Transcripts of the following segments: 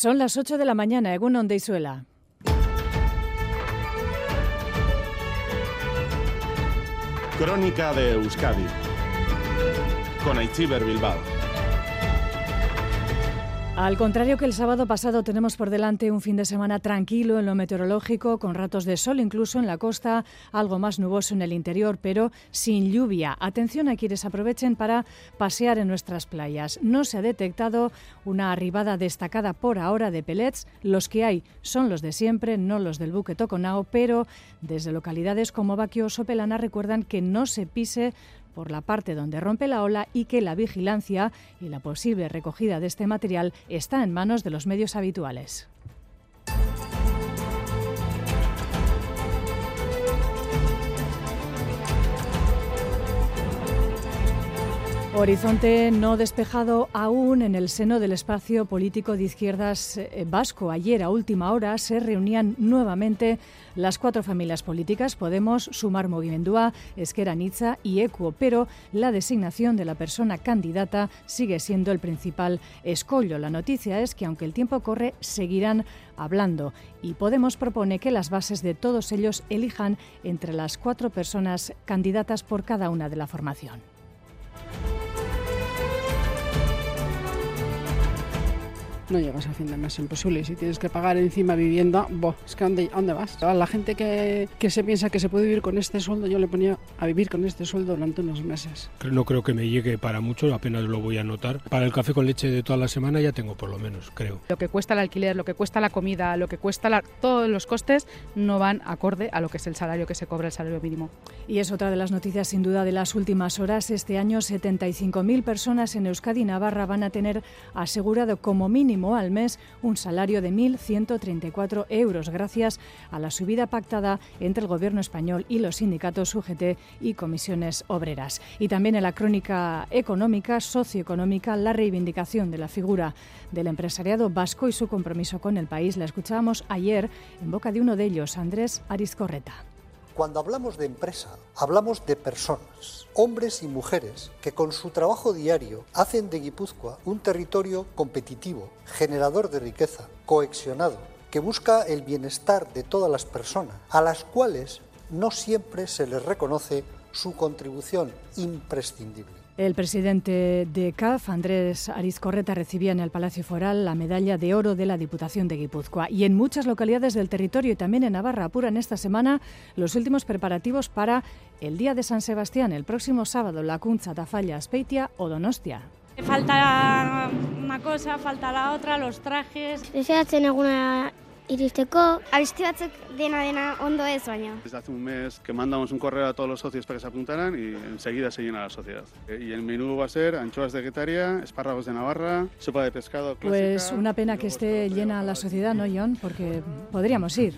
Son las 8 de la mañana, Egun Ondeizuela. Crónica de Euskadi con Aichiber Bilbao. Al contrario que el sábado pasado, tenemos por delante un fin de semana tranquilo en lo meteorológico, con ratos de sol incluso en la costa, algo más nuboso en el interior, pero sin lluvia. Atención a quienes aprovechen para pasear en nuestras playas. No se ha detectado una arribada destacada por ahora de pellets. Los que hay son los de siempre, no los del buque Toconao, pero desde localidades como Baquio o Sopelana recuerdan que no se pise por la parte donde rompe la ola y que la vigilancia y la posible recogida de este material está en manos de los medios habituales. Horizonte no despejado aún en el seno del espacio político de izquierdas eh, vasco. Ayer a última hora se reunían nuevamente las cuatro familias políticas, Podemos, Sumar Movimendua, Esquerra Nitza y Equo, pero la designación de la persona candidata sigue siendo el principal escollo. La noticia es que aunque el tiempo corre, seguirán hablando y Podemos propone que las bases de todos ellos elijan entre las cuatro personas candidatas por cada una de la formación. No llegas a fin de mes, imposible. Si tienes que pagar encima vivienda, bo, es que ¿a dónde, dónde vas? A la gente que, que, se piensa que se puede vivir con este sueldo, yo le ponía a vivir con este sueldo durante unos meses. No creo que me llegue para mucho, apenas lo voy a notar. Para el café con leche de toda la semana ya tengo por lo menos, creo. Lo que cuesta el alquiler, lo que cuesta la comida, lo que cuesta la, todos los costes no van acorde a lo que es el salario que se cobra, el salario mínimo. Y es otra de las noticias sin duda de las últimas horas. Este año 75.000 personas en Euskadi y Navarra van a tener asegurado como mínimo al mes un salario de 1.134 euros, gracias a la subida pactada entre el Gobierno español y los sindicatos UGT y comisiones obreras. Y también en la crónica económica, socioeconómica, la reivindicación de la figura del empresariado vasco y su compromiso con el país. La escuchábamos ayer en boca de uno de ellos, Andrés Arizcorreta. Cuando hablamos de empresa, hablamos de personas, hombres y mujeres que con su trabajo diario hacen de Guipúzcoa un territorio competitivo, generador de riqueza, cohesionado, que busca el bienestar de todas las personas, a las cuales no siempre se les reconoce su contribución imprescindible. El presidente de CAF, Andrés Arizcorreta, recibía en el Palacio Foral la medalla de oro de la Diputación de Guipúzcoa. Y en muchas localidades del territorio y también en Navarra apuran esta semana los últimos preparativos para el Día de San Sebastián, el próximo sábado, la Cuncha, Tafalla, Speitia o Donostia. Falta una cosa, falta la otra, los trajes. alguna iristeko abesti batzuk dena dena ondo ez baina. Desde hace un mes que mandamos un correo a todos los socios para que se apuntaran y enseguida se llena la sociedad. Eh, y el menú va a ser anchoas de Guetaria, espárragos de Navarra, sopa de pescado clásica. Pues una pena que esté llena la sociedad, ¿no, John? Porque podríamos ir.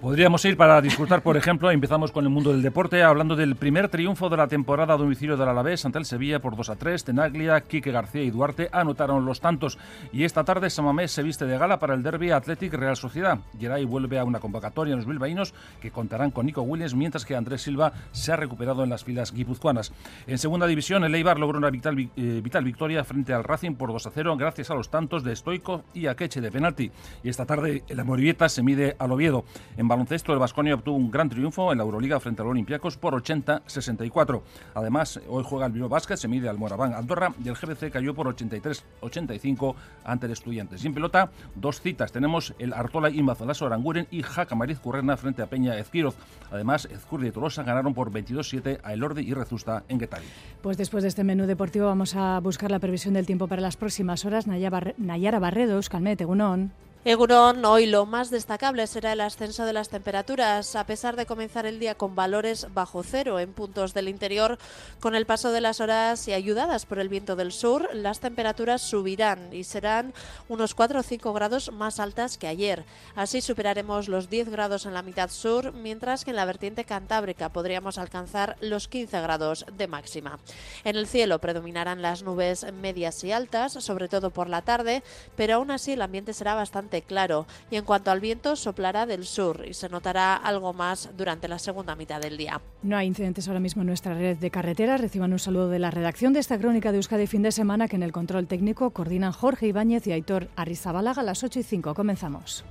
Podríamos ir para disfrutar, por ejemplo, empezamos con el mundo del deporte, hablando del primer triunfo de la temporada a domicilio del Alavés ante el Sevilla por 2 a 3. Tenaglia, Quique García y Duarte anotaron los tantos. Y esta tarde Samamés se viste de gala para el derby Athletic Real Sociedad. Geray vuelve a una convocatoria en los bilbaínos que contarán con Nico Williams, mientras que Andrés Silva se ha recuperado en las filas guipuzcoanas. En segunda división, el Eibar logró una vital, eh, vital victoria frente al Racing por 2 a 0, gracias a los tantos de Stoico y Akeche de penalti. Y esta tarde el Amorivieta se mide al Oviedo. En baloncesto, el Vasconia obtuvo un gran triunfo en la Euroliga frente al Olympiacos por 80-64. Además, hoy juega el Bilbao Basket, se mide al Moraván Andorra y el GBC cayó por 83-85 ante el Estudiantes. Y pelota, dos citas. Tenemos el Artola y Mazalaso Aranguren y Jaca Mariz Currena frente a Peña Ezquiroz. Además, Ezcurri y Tolosa ganaron por 22-7 a Elordi y Rezusta en Getari. Pues después de este menú deportivo vamos a buscar la previsión del tiempo para las próximas horas. Nayara Barredo, Euskalmet, Egunon. Egunon, hoy lo más destacable será el ascenso de las temperaturas, a pesar de comenzar el día con valores bajo cero en puntos del interior. Con el paso de las horas y ayudadas por el viento del sur, las temperaturas subirán y serán unos 4 o 5 grados más altas que ayer. Así superaremos los 10 grados en la mitad sur, mientras que en la vertiente cantábrica podríamos alcanzar los 15 grados de máxima. En el cielo predominarán las nubes medias y altas, sobre todo por la tarde, pero aún así el ambiente será bastante bastante claro. Y en cuanto al viento, soplará del sur y se notará algo más durante la segunda mitad del día. No hay incidentes ahora mismo en nuestra red de carreteras. Reciban un saludo de la redacción de esta crónica de Euskadi fin de semana que en el control técnico coordinan Jorge Ibáñez y Aitor Arrizabalaga a las 8 y 5. Comenzamos.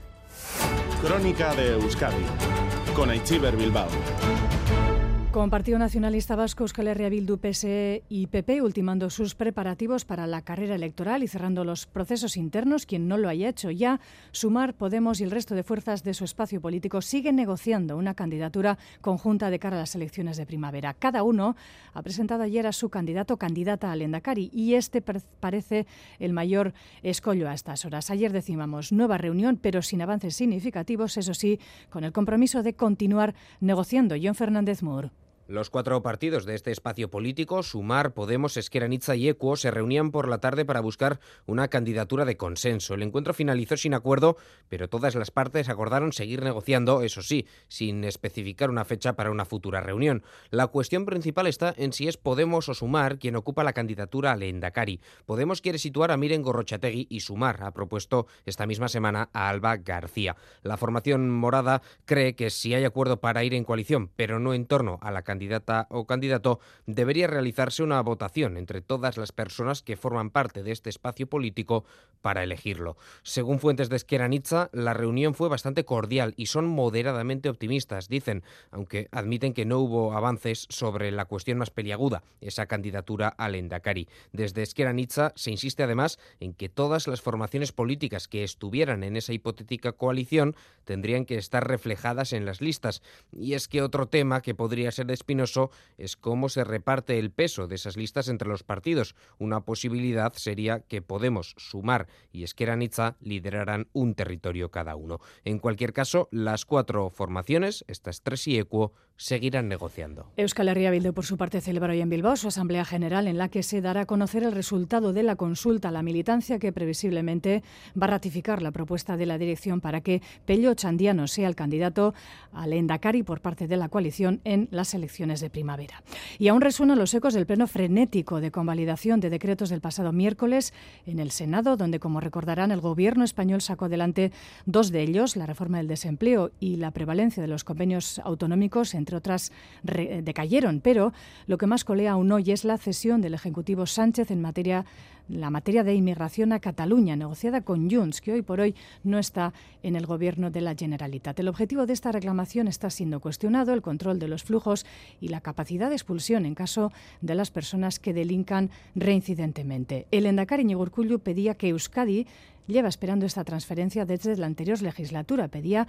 Crónica de Euskadi con Aichiber Bilbao. Con Partido Nacionalista Vasco, Euskal Herria Bildu, PSE y PP ultimando sus preparativos para la carrera electoral y cerrando los procesos internos, quien no lo haya hecho ya, Sumar, Podemos y el resto de fuerzas de su espacio político siguen negociando una candidatura conjunta de cara a las elecciones de primavera. Cada uno ha presentado ayer a su candidato o candidata al Endacari y este parece el mayor escollo a estas horas. Ayer decíamos nueva reunión, pero sin avances significativos, eso sí, con el compromiso de continuar negociando. John Fernández Moore. Los cuatro partidos de este espacio político, Sumar, Podemos, Esquerra y Equo, se reunían por la tarde para buscar una candidatura de consenso. El encuentro finalizó sin acuerdo, pero todas las partes acordaron seguir negociando, eso sí, sin especificar una fecha para una futura reunión. La cuestión principal está en si es Podemos o Sumar quien ocupa la candidatura al Endacari. Podemos quiere situar a Miren Gorrochategui y Sumar ha propuesto esta misma semana a Alba García. La formación morada cree que si hay acuerdo para ir en coalición, pero no en torno a la candidatura candidata o candidato, debería realizarse una votación entre todas las personas que forman parte de este espacio político para elegirlo. Según fuentes de Esqueranitza, la reunión fue bastante cordial y son moderadamente optimistas, dicen, aunque admiten que no hubo avances sobre la cuestión más peliaguda, esa candidatura al Endacari. Desde Esqueranitza se insiste además en que todas las formaciones políticas que estuvieran en esa hipotética coalición tendrían que estar reflejadas en las listas. Y es que otro tema que podría ser espinoso es cómo se reparte el peso de esas listas entre los partidos. Una posibilidad sería que Podemos, Sumar y Esquerra lideraran un territorio cada uno. En cualquier caso, las cuatro formaciones, estas tres y Equo, seguirán negociando. Euskal Herria Bildu, por su parte, celebra hoy en Bilbao su Asamblea General en la que se dará a conocer el resultado de la consulta a la militancia que previsiblemente va a ratificar la propuesta de la dirección para que Pello Chandiano sea el candidato al Endacari por parte de la coalición en las elecciones de primavera. Y aún resuenan los ecos del pleno frenético de convalidación de decretos del pasado miércoles en el Senado, donde, como recordarán, el gobierno español sacó adelante dos de ellos, la reforma del desempleo y la prevalencia de los convenios autonómicos entre otras, decayeron. Pero lo que más colea aún hoy es la cesión del Ejecutivo Sánchez en materia la materia de inmigración a Cataluña, negociada con Junts, que hoy por hoy no está en el gobierno de la Generalitat. El objetivo de esta reclamación está siendo cuestionado, el control de los flujos y la capacidad de expulsión en caso de las personas que delincan reincidentemente. El Endacari Urcullu pedía que Euskadi lleva esperando esta transferencia desde la anterior legislatura. Pedía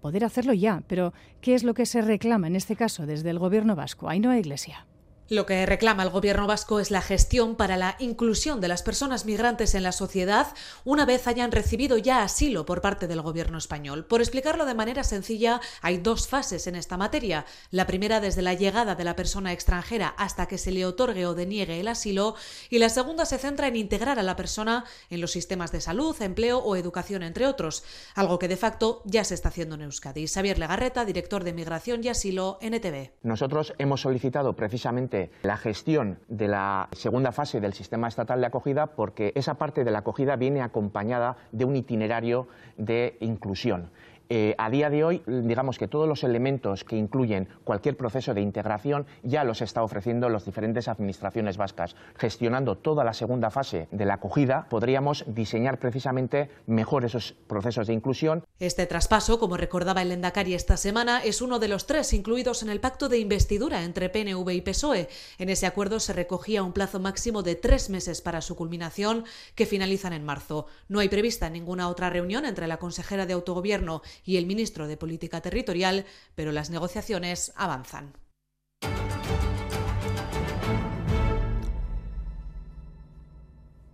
poder hacerlo ya. Pero, ¿qué es lo que se reclama en este caso desde el Gobierno vasco? Ainhoa Iglesia. Lo que reclama el gobierno vasco es la gestión para la inclusión de las personas migrantes en la sociedad una vez hayan recibido ya asilo por parte del gobierno español. Por explicarlo de manera sencilla, hay dos fases en esta materia. La primera desde la llegada de la persona extranjera hasta que se le otorgue o deniegue el asilo y la segunda se centra en integrar a la persona en los sistemas de salud, empleo o educación, entre otros, algo que de facto ya se está haciendo en Euskadi. Xavier Legarreta, director de Migración y Asilo, NTV. Nosotros hemos solicitado precisamente la gestión de la segunda fase del sistema estatal de acogida porque esa parte de la acogida viene acompañada de un itinerario de inclusión. Eh, a día de hoy, digamos que todos los elementos que incluyen cualquier proceso de integración ya los está ofreciendo las diferentes administraciones vascas. Gestionando toda la segunda fase de la acogida, podríamos diseñar precisamente mejor esos procesos de inclusión. Este traspaso, como recordaba el Endacari esta semana, es uno de los tres incluidos en el pacto de investidura entre PNV y PSOE. En ese acuerdo se recogía un plazo máximo de tres meses para su culminación, que finalizan en marzo. No hay prevista ninguna otra reunión entre la consejera de autogobierno y el ministro de Política Territorial, pero las negociaciones avanzan.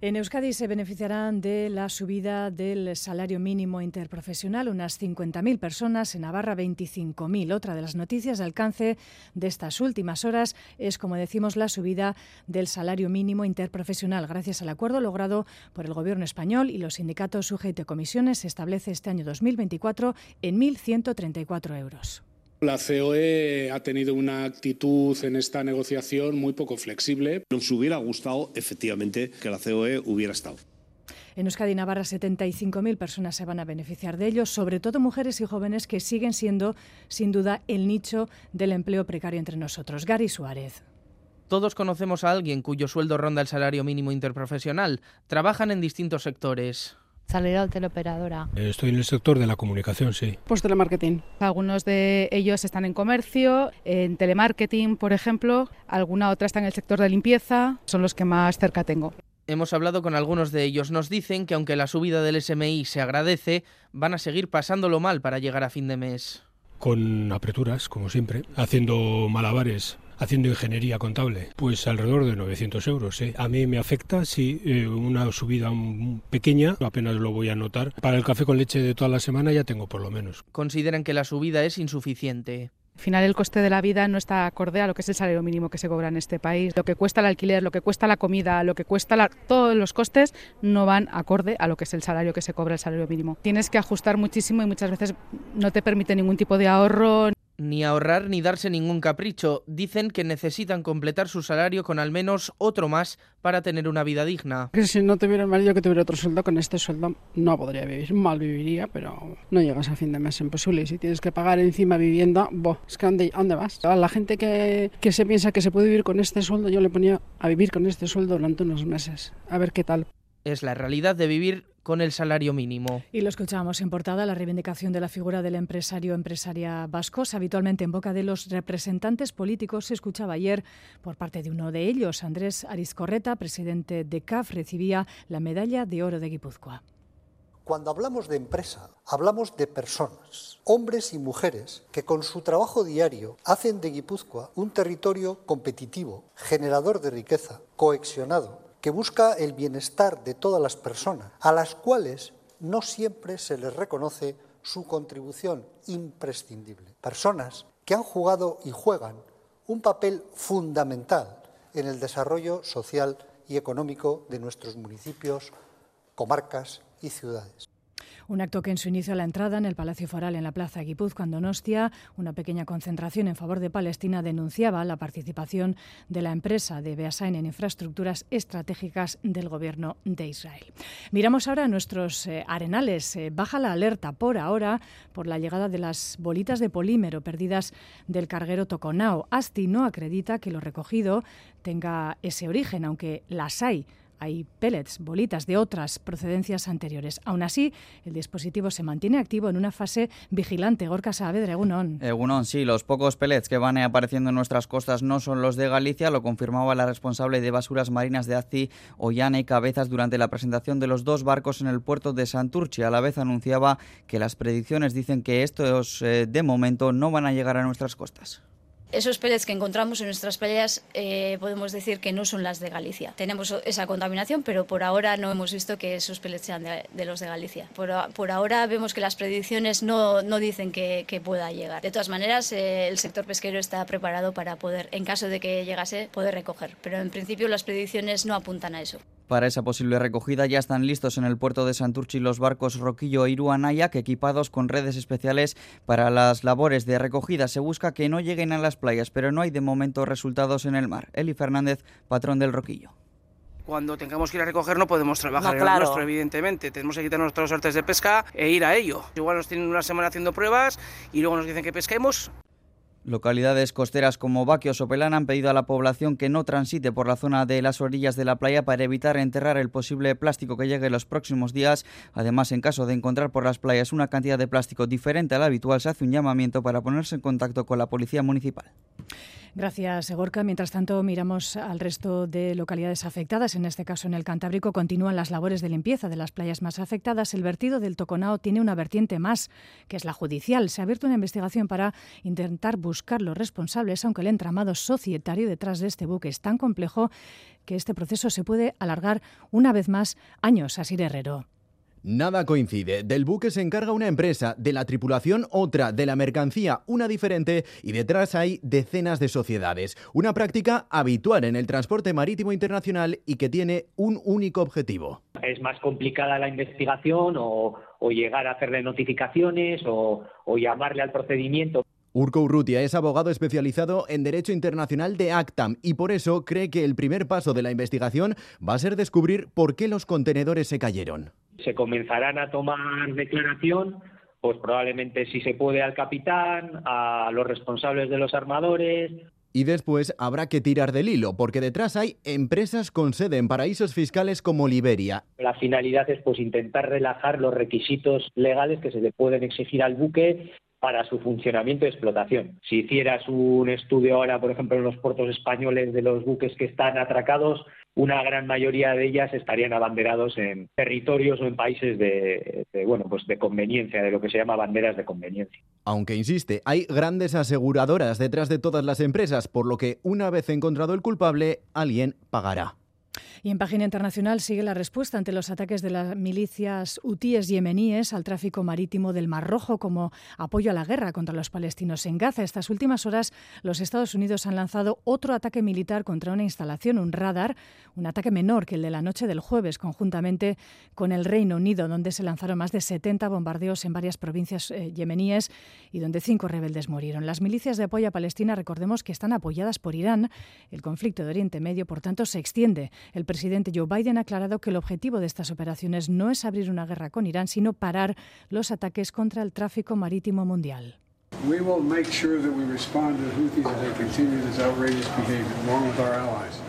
En Euskadi se beneficiarán de la subida del salario mínimo interprofesional unas 50.000 personas, en Navarra 25.000. Otra de las noticias de alcance de estas últimas horas es, como decimos, la subida del salario mínimo interprofesional. Gracias al acuerdo logrado por el Gobierno español y los sindicatos sujetos comisiones, se establece este año 2024 en 1.134 euros. La COE ha tenido una actitud en esta negociación muy poco flexible. Nos hubiera gustado, efectivamente, que la COE hubiera estado. En Euskadi y Navarra 75.000 personas se van a beneficiar de ello, sobre todo mujeres y jóvenes que siguen siendo, sin duda, el nicho del empleo precario entre nosotros. Gary Suárez. Todos conocemos a alguien cuyo sueldo ronda el salario mínimo interprofesional. Trabajan en distintos sectores. Salir al teleoperadora. Estoy en el sector de la comunicación, sí. Pues telemarketing. Algunos de ellos están en comercio, en telemarketing, por ejemplo. Alguna otra está en el sector de limpieza. Son los que más cerca tengo. Hemos hablado con algunos de ellos. Nos dicen que aunque la subida del SMI se agradece, van a seguir pasándolo mal para llegar a fin de mes. Con apreturas, como siempre, haciendo malabares haciendo ingeniería contable? Pues alrededor de 900 euros. ¿eh? A mí me afecta, sí, eh, una subida pequeña, apenas lo voy a notar. Para el café con leche de toda la semana ya tengo por lo menos. Consideran que la subida es insuficiente. Al final el coste de la vida no está acorde a lo que es el salario mínimo que se cobra en este país. Lo que cuesta el alquiler, lo que cuesta la comida, lo que cuesta todos los costes no van acorde a lo que es el salario que se cobra el salario mínimo. Tienes que ajustar muchísimo y muchas veces no te permite ningún tipo de ahorro ni ahorrar ni darse ningún capricho. Dicen que necesitan completar su salario con al menos otro más para tener una vida digna. Que si no tuviera el marido que tuviera otro sueldo, con este sueldo no podría vivir. Mal viviría, pero no llegas a fin de mes, imposible. Y si tienes que pagar encima vivienda, boh, es que ¿dónde, dónde vas? A la gente que, que se piensa que se puede vivir con este sueldo, yo le ponía a vivir con este sueldo durante unos meses. A ver qué tal. Es la realidad de vivir con el salario mínimo. Y lo escuchábamos en portada, la reivindicación de la figura del empresario empresaria vascos, habitualmente en boca de los representantes políticos, se escuchaba ayer por parte de uno de ellos, Andrés Arizcorreta, presidente de CAF, recibía la medalla de oro de Guipúzcoa. Cuando hablamos de empresa, hablamos de personas, hombres y mujeres, que con su trabajo diario hacen de Guipúzcoa un territorio competitivo, generador de riqueza, coexionado, que busca el bienestar de todas las personas, a las cuales no siempre se les reconoce su contribución imprescindible. Personas que han jugado y juegan un papel fundamental en el desarrollo social y económico de nuestros municipios, comarcas y ciudades. Un acto que en su inicio a la entrada en el Palacio Foral en la Plaza Guipúzcoa, en Donostia, una pequeña concentración en favor de Palestina denunciaba la participación de la empresa de Beasain en infraestructuras estratégicas del gobierno de Israel. Miramos ahora nuestros eh, arenales. Eh, baja la alerta por ahora por la llegada de las bolitas de polímero perdidas del carguero Toconao. Asti no acredita que lo recogido tenga ese origen, aunque las hay hay pellets, bolitas de otras procedencias anteriores. Aún así, el dispositivo se mantiene activo en una fase vigilante. Gorka Saavedra, Egunon. Egunon, sí, los pocos pellets que van apareciendo en nuestras costas no son los de Galicia, lo confirmaba la responsable de basuras marinas de Azti, Ollana y Cabezas, durante la presentación de los dos barcos en el puerto de Santurchi. A la vez anunciaba que las predicciones dicen que estos, eh, de momento, no van a llegar a nuestras costas. Esos pellets que encontramos en nuestras playas eh, podemos decir que no son las de Galicia. Tenemos esa contaminación, pero por ahora no hemos visto que esos pellets sean de, los de Galicia. Por, ahora vemos que las predicciones no, dicen que, pueda llegar. De todas maneras, eh, el sector pesquero está preparado para poder, en caso de que llegase, poder recoger. Pero en principio las predicciones no apuntan a eso. Para esa posible recogida ya están listos en el puerto de Santurchi los barcos Roquillo e Iruanayak equipados con redes especiales para las labores de recogida. Se busca que no lleguen a las playas, pero no hay de momento resultados en el mar. Eli Fernández, patrón del Roquillo cuando tengamos que ir a recoger no podemos trabajar en el nuestro, evidentemente. Tenemos que quitar nuestros artes de pesca e ir a ello. Igual nos tienen una semana haciendo pruebas y luego nos dicen que pesquemos Localidades costeras como Baquio o Sopelán han pedido a la población que no transite por la zona de las orillas de la playa para evitar enterrar el posible plástico que llegue los próximos días. Además, en caso de encontrar por las playas una cantidad de plástico diferente a la habitual, se hace un llamamiento para ponerse en contacto con la policía municipal. Gracias, Egorca. Mientras tanto, miramos al resto de localidades afectadas. En este caso, en el Cantábrico, continúan las labores de limpieza de las playas más afectadas. El vertido del Toconao tiene una vertiente más, que es la judicial. Se ha abierto una investigación para intentar buscar los responsables, aunque el entramado societario detrás de este buque es tan complejo que este proceso se puede alargar una vez más años. Así Herrero. Nada coincide. Del buque se encarga una empresa, de la tripulación otra, de la mercancía una diferente y detrás hay decenas de sociedades. Una práctica habitual en el transporte marítimo internacional y que tiene un único objetivo. Es más complicada la investigación o, llegar a hacerle notificaciones o llamarle al procedimiento. Urco Urrutia es abogado especializado en Derecho Internacional de ACTAM y por eso cree que el primer paso de la investigación va a ser descubrir por qué los contenedores se cayeron. Se comenzarán a tomar declaración pues probablemente si se puede al capitán, a los responsables de los armadores. Y después habrá que tirar del hilo, porque detrás hay empresas con sede en paraísos fiscales como Liberia. La finalidad es pues intentar relajar los requisitos legales que se le pueden exigir al buque para su funcionamiento y explotación. Si hicieras un estudio ahora, por ejemplo, en los puertos españoles de los buques que están atracados, una gran mayoría de ellas estarían abanderados en territorios o en países de, bueno, pues de conveniencia, de lo que se llama banderas de conveniencia. Aunque insiste, hay grandes aseguradoras detrás de todas las empresas, por lo que una vez encontrado el culpable, alguien pagará. Y en página internacional sigue la respuesta ante los ataques de las milicias hutíes yemeníes al tráfico marítimo del Mar Rojo como apoyo a la guerra contra los palestinos en Gaza. Estas últimas horas los Estados Unidos han lanzado otro ataque militar contra una instalación, un radar, un ataque menor que el de la noche del jueves, conjuntamente con el Reino Unido, donde se lanzaron más de 70 bombardeos en varias provincias eh, yemeníes y donde cinco rebeldes murieron. Las milicias de apoyo a Palestina, recordemos que están apoyadas por Irán. El conflicto de Oriente Medio, por tanto, se extiende. Presidente Joe Biden ha aclarado que el objetivo de estas operaciones no es abrir una guerra con Irán, sino parar los ataques contra el tráfico marítimo mundial. We will make sure that we respond to Houthis they continue this outrageous along with our allies.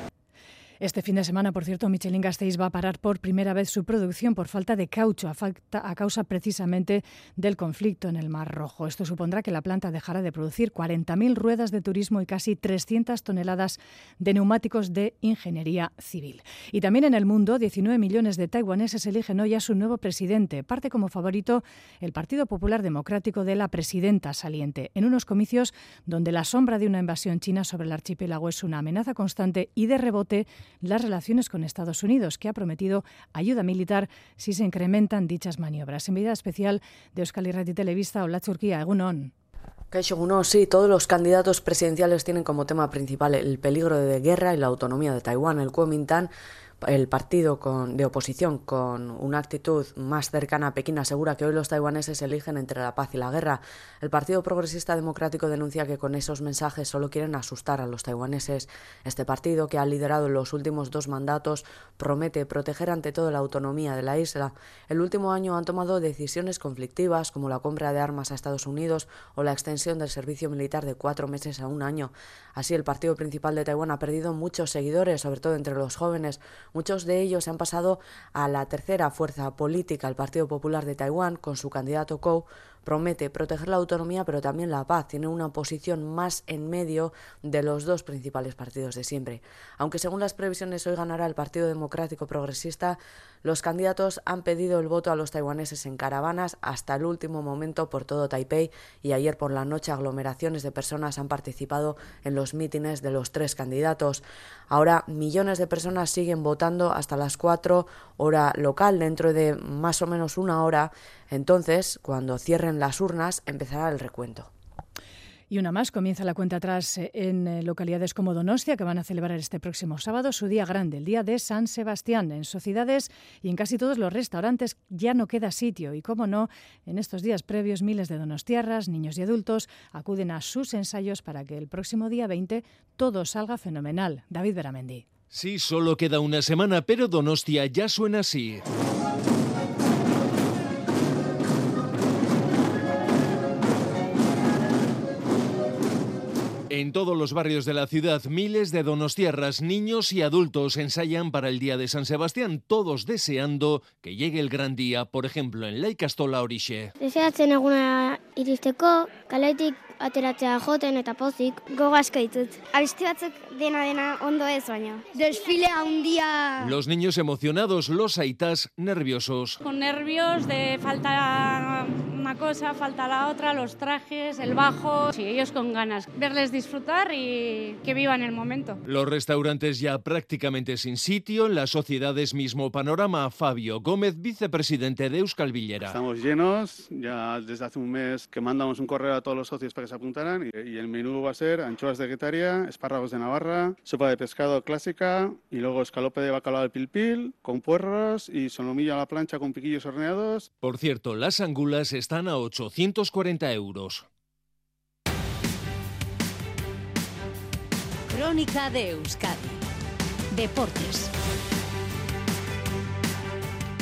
Este fin de semana, por cierto, Michelin Gasteiz va a parar por primera vez su producción por falta de caucho, a, a, causa precisamente del conflicto en el Mar Rojo. Esto supondrá que la planta dejará de producir 40.000 ruedas de turismo y casi 300 toneladas de neumáticos de ingeniería civil. Y también en el mundo, 19 millones de taiwaneses eligen hoy a su nuevo presidente. Parte como favorito el Partido Popular Democrático de la presidenta saliente, en unos comicios donde la sombra de una invasión china sobre el archipiélago es una amenaza constante y de rebote las relaciones con Estados Unidos, que ha prometido ayuda militar si se incrementan dichas maniobras. Enviada especial de Euskal Irrati Televista, Hola Turquía, Egunon. Kaisho sí, todos los candidatos presidenciales tienen como tema principal el peligro de guerra y la autonomía de Taiwán. El Kuomintang el partido de oposición con una actitud más cercana a Pekín asegura que hoy los taiwaneses eligen entre la paz y la guerra. El Partido Progresista Democrático denuncia que con esos mensajes solo quieren asustar a los taiwaneses. Este partido, que ha liderado los últimos dos mandatos, promete proteger ante todo la autonomía de la isla. El último año han tomado decisiones conflictivas como la compra de armas a Estados Unidos o la extensión del servicio militar de cuatro meses a un año. Así, el partido principal de Taiwán ha perdido muchos seguidores, sobre todo entre los jóvenes. Muchos de ellos han pasado a la tercera fuerza política, el Partido Popular de Taiwán, con su candidato Kou, promete proteger la autonomía pero también la paz. Tiene una posición más en medio de los dos principales partidos de siempre. Aunque según las previsiones hoy ganará el Partido Democrático Progresista, los candidatos han pedido el voto a los taiwaneses en caravanas hasta el último momento por todo Taipei y ayer por la noche aglomeraciones de personas han participado en los mítines de los tres candidatos. Ahora millones de personas siguen votando hasta las 4 hora local dentro de más o menos una hora entonces, cuando cierren las urnas, empezará el recuento. Y una más, comienza la cuenta atrás eh, en eh, localidades como Donostia, que van a celebrar este próximo sábado su día grande, el día de San Sebastián. En sociedades y en casi todos los restaurantes ya no queda sitio. Y como no, en estos días previos, miles de donostiarras, niños y adultos acuden a sus ensayos para que el próximo día 20 todo salga fenomenal. David Beramendi. Sí, solo queda una semana, pero Donostia ya suena así. En todos los barrios de la ciudad, miles de donostierras, niños y adultos ensayan para el día de San Sebastián, todos deseando que llegue el gran día, por ejemplo, en Laikastola Orixe. Deseatzen eguna iristeko, kaletik ateratzea joten eta pozik, gogaska ditut. Abesti batzuk dena dena ondo ez baina. Desfile un día. Los niños emocionados, los aitas nerviosos. Con nervios de falta una cosa, falta la otra, los trajes, el bajo, y ellos con ganas. Verles disfrutar y que vivan el momento. Los restaurantes ya prácticamente sin sitio, en las sociedades mismo panorama. Fabio Gómez, vicepresidente de Euskal Villera. Estamos llenos, ya desde hace un mes que mandamos un correo a todos los socios para que se apuntaran y, el menú va a ser anchoas de Guetaria, espárragos de Navarra, sopa de pescado clásica y luego escalope de bacalao al pilpil con puerros y solomillo a la plancha con piquillos horneados. Por cierto, las angulas están a 840 euros. Crónica de Euskadi. Deportes.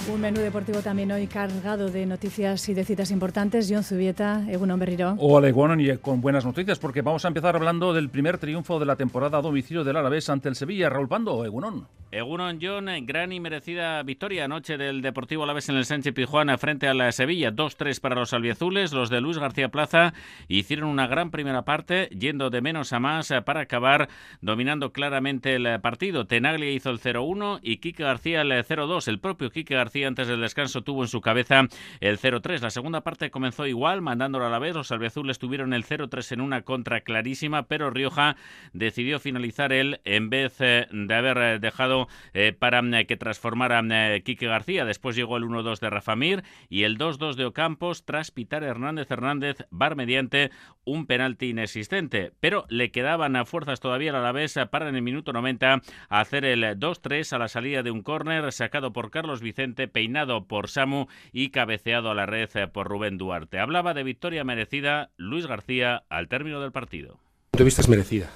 Un menú deportivo también hoy cargado de noticias y de citas importantes. John Zubieta, Egunon Berriro. Hola Egunon y con buenas noticias porque vamos a empezar hablando del primer triunfo de la temporada a domicilio del Alavés ante el Sevilla. Raúl Pando, Egunon. Egunon John, gran y merecida victoria anoche del Deportivo Alavés en el Sánchez Pijuana frente a la Sevilla. 2-3 para los albiazules. Los de Luis García Plaza hicieron una gran primera parte, yendo de menos a más para acabar dominando claramente el partido. Tenaglia hizo el 0-1 y Quique García el 0-2. El propio Quique García antes del descanso tuvo en su cabeza el 0-3. La segunda parte comenzó igual, mandándolo a la vez. Los albiazules tuvieron el 0-3 en una contra clarísima, pero Rioja decidió finalizar él en vez eh, de haber eh, dejado eh, para que transformara Quique García. Después llegó el 1-2 de Rafa Mir y el 2-2 de Ocampos tras pitar Hernández Hernández, bar mediante un penalti inexistente. Pero le quedaban a fuerzas todavía a la vez para en el minuto 90 hacer el 2-3 a la salida de un córner sacado por Carlos Vicente peinado por Samu y cabeceado a la red por Rubén Duarte. Hablaba de victoria merecida Luis García al término del partido. De vista es merecida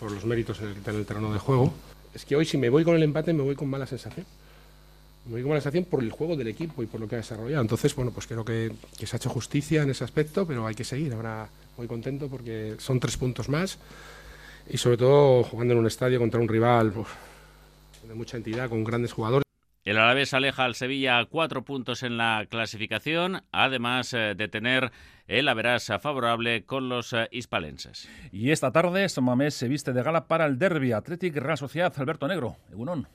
por los méritos en el, terreno de juego. Es que hoy si me voy con el empate me voy con mala sensación. Me voy con mala sensación por el juego del equipo y por lo que ha desarrollado. Entonces, bueno, pues creo que, se ha hecho justicia en ese aspecto, pero hay que seguir. Ahora muy contento porque son tres puntos más y sobre todo jugando en un estadio contra un rival de mucha entidad, con grandes jugadores. El Alavés aleja al Sevilla a cuatro puntos en la clasificación, además eh, de tener el averas favorable con los eh, hispalenses. Y esta tarde, Samamés se viste de gala para el derby Athletic Real Sociedad Alberto Negro. Egunon.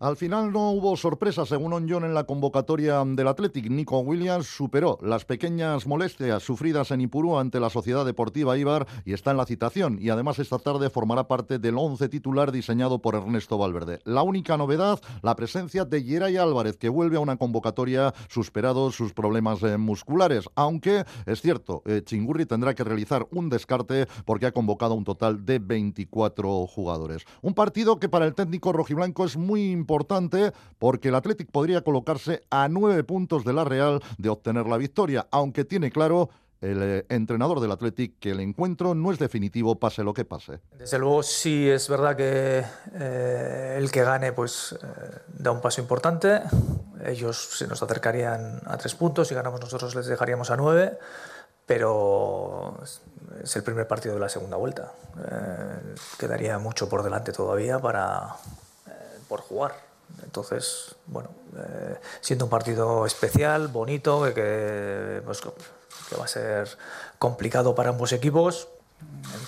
Al final no hubo sorpresa, según Onjon, en la convocatoria del Athletic. Nico Williams superó las pequeñas molestias sufridas en Ipurú ante la Sociedad Deportiva Ibar y está en la citación. Y además esta tarde formará parte del once titular diseñado por Ernesto Valverde. La única novedad, la presencia de Yeray Álvarez, que vuelve a una convocatoria superados sus problemas eh, musculares. Aunque es cierto, eh, Chingurri tendrá que realizar un descarte porque ha convocado un total de 24 jugadores. Un partido que para el técnico rojiblanco es muy importante importante porque el Athletic podría colocarse a nueve puntos de la Real de obtener la victoria, aunque tiene claro el eh, entrenador del Athletic que el encuentro no es definitivo pase lo que pase. Desde luego sí es verdad que eh, el que gane pues eh, da un paso importante. Ellos se nos acercarían a tres puntos, si ganamos nosotros les dejaríamos a nueve, pero es el primer partido de la segunda vuelta. quedaría mucho por delante todavía para por jugar. Entonces, bueno, eh, siendo un partido especial, bonito, que, pues, que, va a ser complicado para ambos equipos,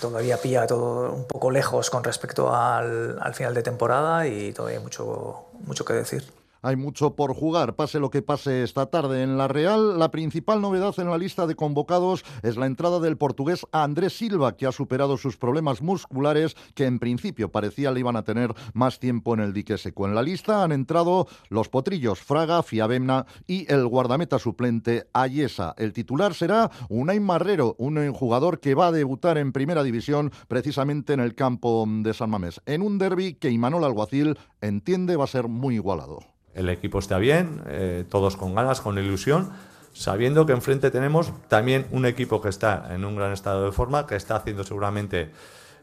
todavía pilla todo un poco lejos con respecto al, al final de temporada y todavía hay mucho, mucho que decir. Hay mucho por jugar, pase lo que pase esta tarde en la Real. La principal novedad en la lista de convocados es la entrada del portugués Andrés Silva, que ha superado sus problemas musculares que en principio parecía le iban a tener más tiempo en el dique seco. En la lista han entrado los potrillos Fraga, Fiabemna y el guardameta suplente Ayesa. El titular será Unai Marrero, un jugador que va a debutar en primera división precisamente en el campo de San Mamés, en un derby que Imanol Alguacil entiende va a ser muy igualado el equipo está bien, eh, todos con ganas, con ilusión, sabiendo que enfrente tenemos también un equipo que está en un gran estado de forma, que está haciendo seguramente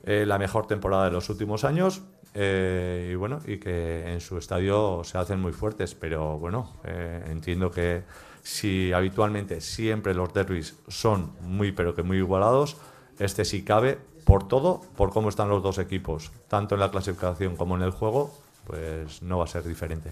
eh, la mejor temporada de los últimos años eh, y bueno, y que en su estadio se hacen muy fuertes, pero bueno, entiendo que si habitualmente siempre los derbis son muy pero que muy igualados, este sí cabe por todo, por cómo están los dos equipos, tanto en la clasificación como en el juego, pues no va a ser diferente.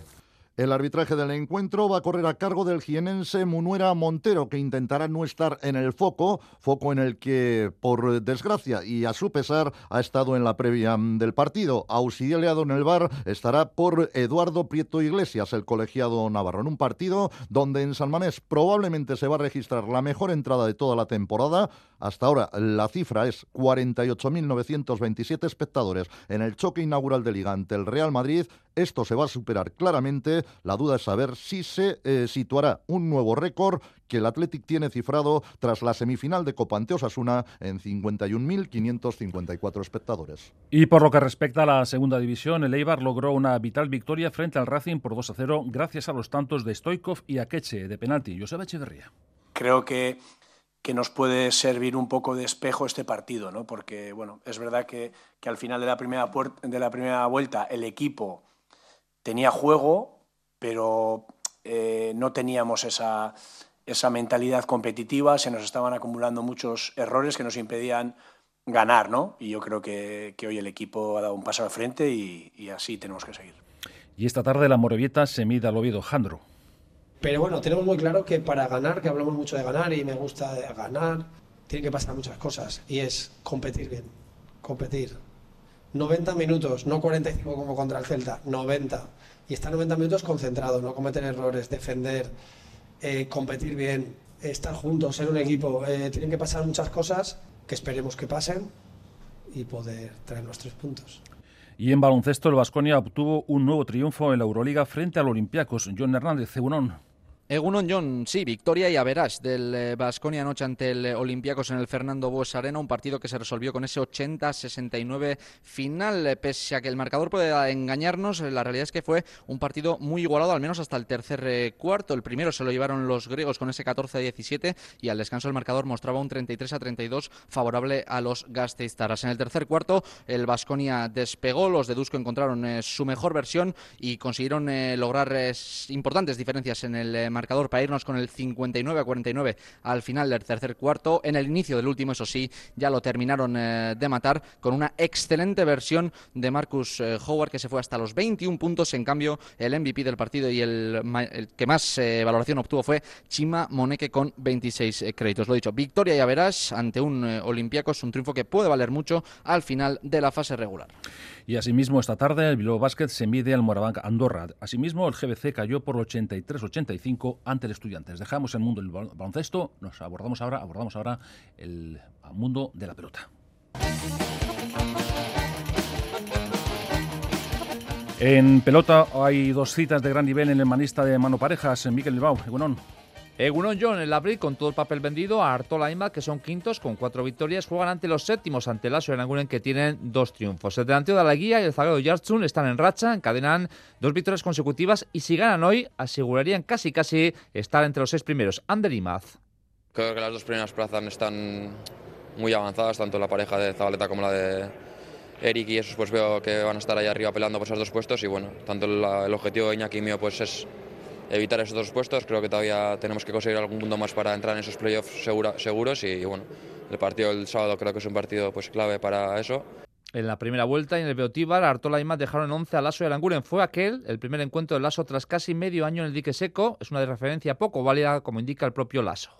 El arbitraje del encuentro va a correr a cargo del jienense Munuera Montero, que intentará no estar en el foco, foco en el que, por desgracia y a su pesar, ha estado en la previa del partido. Auxiliado en el bar estará por Eduardo Prieto Iglesias, el colegiado navarro, en un partido donde en San Mamés probablemente se va a registrar la mejor entrada de toda la temporada. Hasta ahora la cifra es 48.927 espectadores en el choque inaugural de Liga ante el Real Madrid. Esto se va a superar claramente. La duda es saber si se eh, situará un nuevo récord que el Athletic tiene cifrado tras la semifinal de Copa ante Osasuna en 51.554 espectadores. Y por lo que respecta a la segunda división, el Eibar logró una vital victoria frente al Racing por 2 a 0 gracias a los tantos de Stoikov y Akeche de penalti. Joseba Echeverría. Creo que que nos puede servir un poco de espejo este partido, ¿no? Porque, bueno, es verdad que, que al final de la, primera de la primera vuelta el equipo tenía juego, pero eh, no teníamos esa, esa mentalidad competitiva, se nos estaban acumulando muchos errores que nos impedían ganar, ¿no? Y yo creo que, que hoy el equipo ha dado un paso al frente y, así tenemos que seguir. Y esta tarde la Morevieta se mide al Oviedo. Jandro. Pero bueno, tenemos muy claro que para ganar, que hablamos mucho de ganar y me gusta ganar, tiene que pasar muchas cosas. Y es competir bien, competir. 90 minutos, no 45 como contra el Celta, 90. Y estar 90 minutos concentrado, no cometer errores, defender, eh, competir bien, estar juntos, ser un equipo. Eh, tienen que pasar muchas cosas que esperemos que pasen y poder traer los tres puntos. Y en baloncesto, el Vasconia obtuvo un nuevo triunfo en la Euroliga frente al Olympiacos. John Hernández, Cebunón. Egunon John, sí, victoria y averás del Vasconia eh, anoche ante el Olympiacos en el Fernando Bues Arena, un partido que se resolvió con ese 80-69 final. Eh, pese a que el marcador puede engañarnos, eh, la realidad es que fue un partido muy igualado, al menos hasta el tercer cuarto. El primero se lo llevaron los griegos con ese 14-17 y al descanso el marcador mostraba un 33-32 favorable a los Gasteistaras. En el tercer cuarto el Vasconia despegó, los de Dusko encontraron su mejor versión y consiguieron lograr importantes diferencias en el marcador marcador para irnos con el 59 a 49 al final del tercer cuarto. En el inicio del último, eso sí, ya lo terminaron eh, de matar con una excelente versión de Marcus eh, Howard que se fue hasta los 21 puntos. En cambio, el MVP del partido y el, que más eh, valoración obtuvo fue Chima Moneke con 26 créditos. Lo dicho, victoria ya verás ante un Olympiacos, un triunfo que puede valer mucho al final de la fase regular. Y asimismo, esta tarde el Bilbao Basket se mide al Morabanc Andorra. Asimismo, el GBC cayó por 83-85 ante el Estudiantes. Dejamos el mundo del baloncesto, nos abordamos ahora, abordamos ahora el mundo de la pelota. En pelota hay dos citas de gran nivel en el manista de mano parejas, Miquel Bilbao. Egunon. Egunon John, el Abril con todo el papel vendido a Artola y que son quintos con cuatro victorias, juegan ante los séptimos, ante el Aso en que tienen dos triunfos. El delantero de la guía y el zaguero Yartsun están en racha, encadenan dos victorias consecutivas y si ganan hoy asegurarían casi casi estar entre los seis primeros. Ander y Maz. Creo que las dos primeras plazas están muy avanzadas, tanto la pareja de Zabaleta como la de Eric y esos pues veo que van a estar ahí arriba peleando por esos dos puestos y bueno, tanto el objetivo de Iñaki y mío pues es evitar esos dos puestos. Creo que todavía tenemos que conseguir algún punto más para entrar en esos playoffs seguros y bueno, el partido del sábado creo que es un partido pues clave para eso. En la primera vuelta y en el Beotíbar, Artola y Más dejaron 11 a Lasso y Aranguren. Fue aquel, el primer encuentro de Lasso tras casi medio año en el dique seco. Es una de referencia poco válida, como indica el propio Lasso.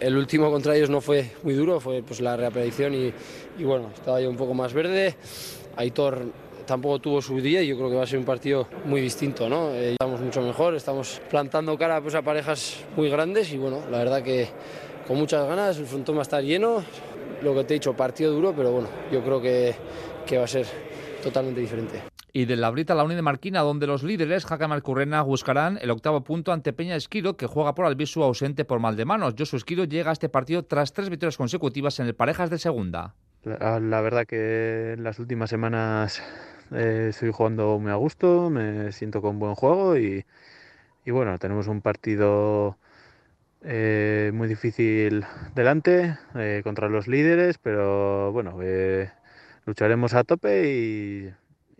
El último contra ellos no fue muy duro, fue pues la reaparición y, y bueno, estaba yo un poco más verde. Aitor tampoco tuvo su día y yo creo que va a ser un partido muy distinto. ¿no? Eh, estamos mucho mejor, estamos plantando cara pues, a parejas muy grandes y bueno, la verdad que con muchas ganas, el frontón va a estar lleno. Lo que te he dicho, partido duro, pero bueno, yo creo que, que va a ser totalmente diferente. Y de la Brita a la Uni de Marquina, donde los líderes, Jaca Marcurrena, buscarán el octavo punto ante Peña Esquiro, que juega por Albisu ausente por mal de manos. Josu Esquiro llega a este partido tras tres victorias consecutivas en el Parejas de Segunda. La, la verdad que en las últimas semanas eh, estoy jugando muy a gusto, me siento con buen juego y, bueno, tenemos un partido eh, muy difícil delante eh, contra los líderes, pero bueno, lucharemos a tope y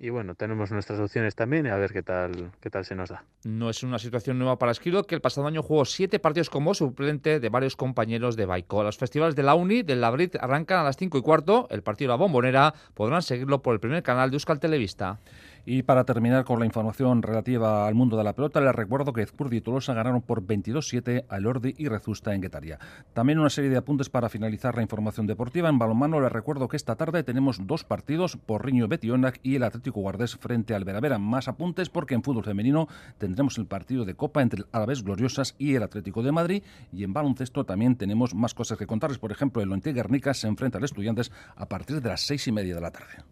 y bueno, tenemos nuestras opciones también y a ver qué tal, qué tal se nos da. No es una situación nueva para Esquilo, que el pasado año jugó siete partidos como suplente de varios compañeros de Baico. Los festivales de la Uni del Labrit arrancan a las cinco y cuarto. El partido la Bombonera podrán seguirlo por el primer canal de Euskal Televista. Y para terminar con la información relativa al mundo de la pelota, les recuerdo que Ezcurdi y Tolosa ganaron por 22-7 al Ordi y Rezusta en Guetaria. También una serie de apuntes para finalizar la información deportiva. En balonmano les recuerdo que esta tarde tenemos dos partidos, por Riño Betionac y el Atlético Guardés frente al Veravera. Más apuntes porque en fútbol femenino tendremos el partido de Copa entre el Alavés Gloriosas y el Atlético de Madrid. Y en baloncesto también tenemos más cosas que contarles. Por ejemplo, el Ointe Guernica se enfrenta al Estudiantes a partir de las seis y media de la tarde.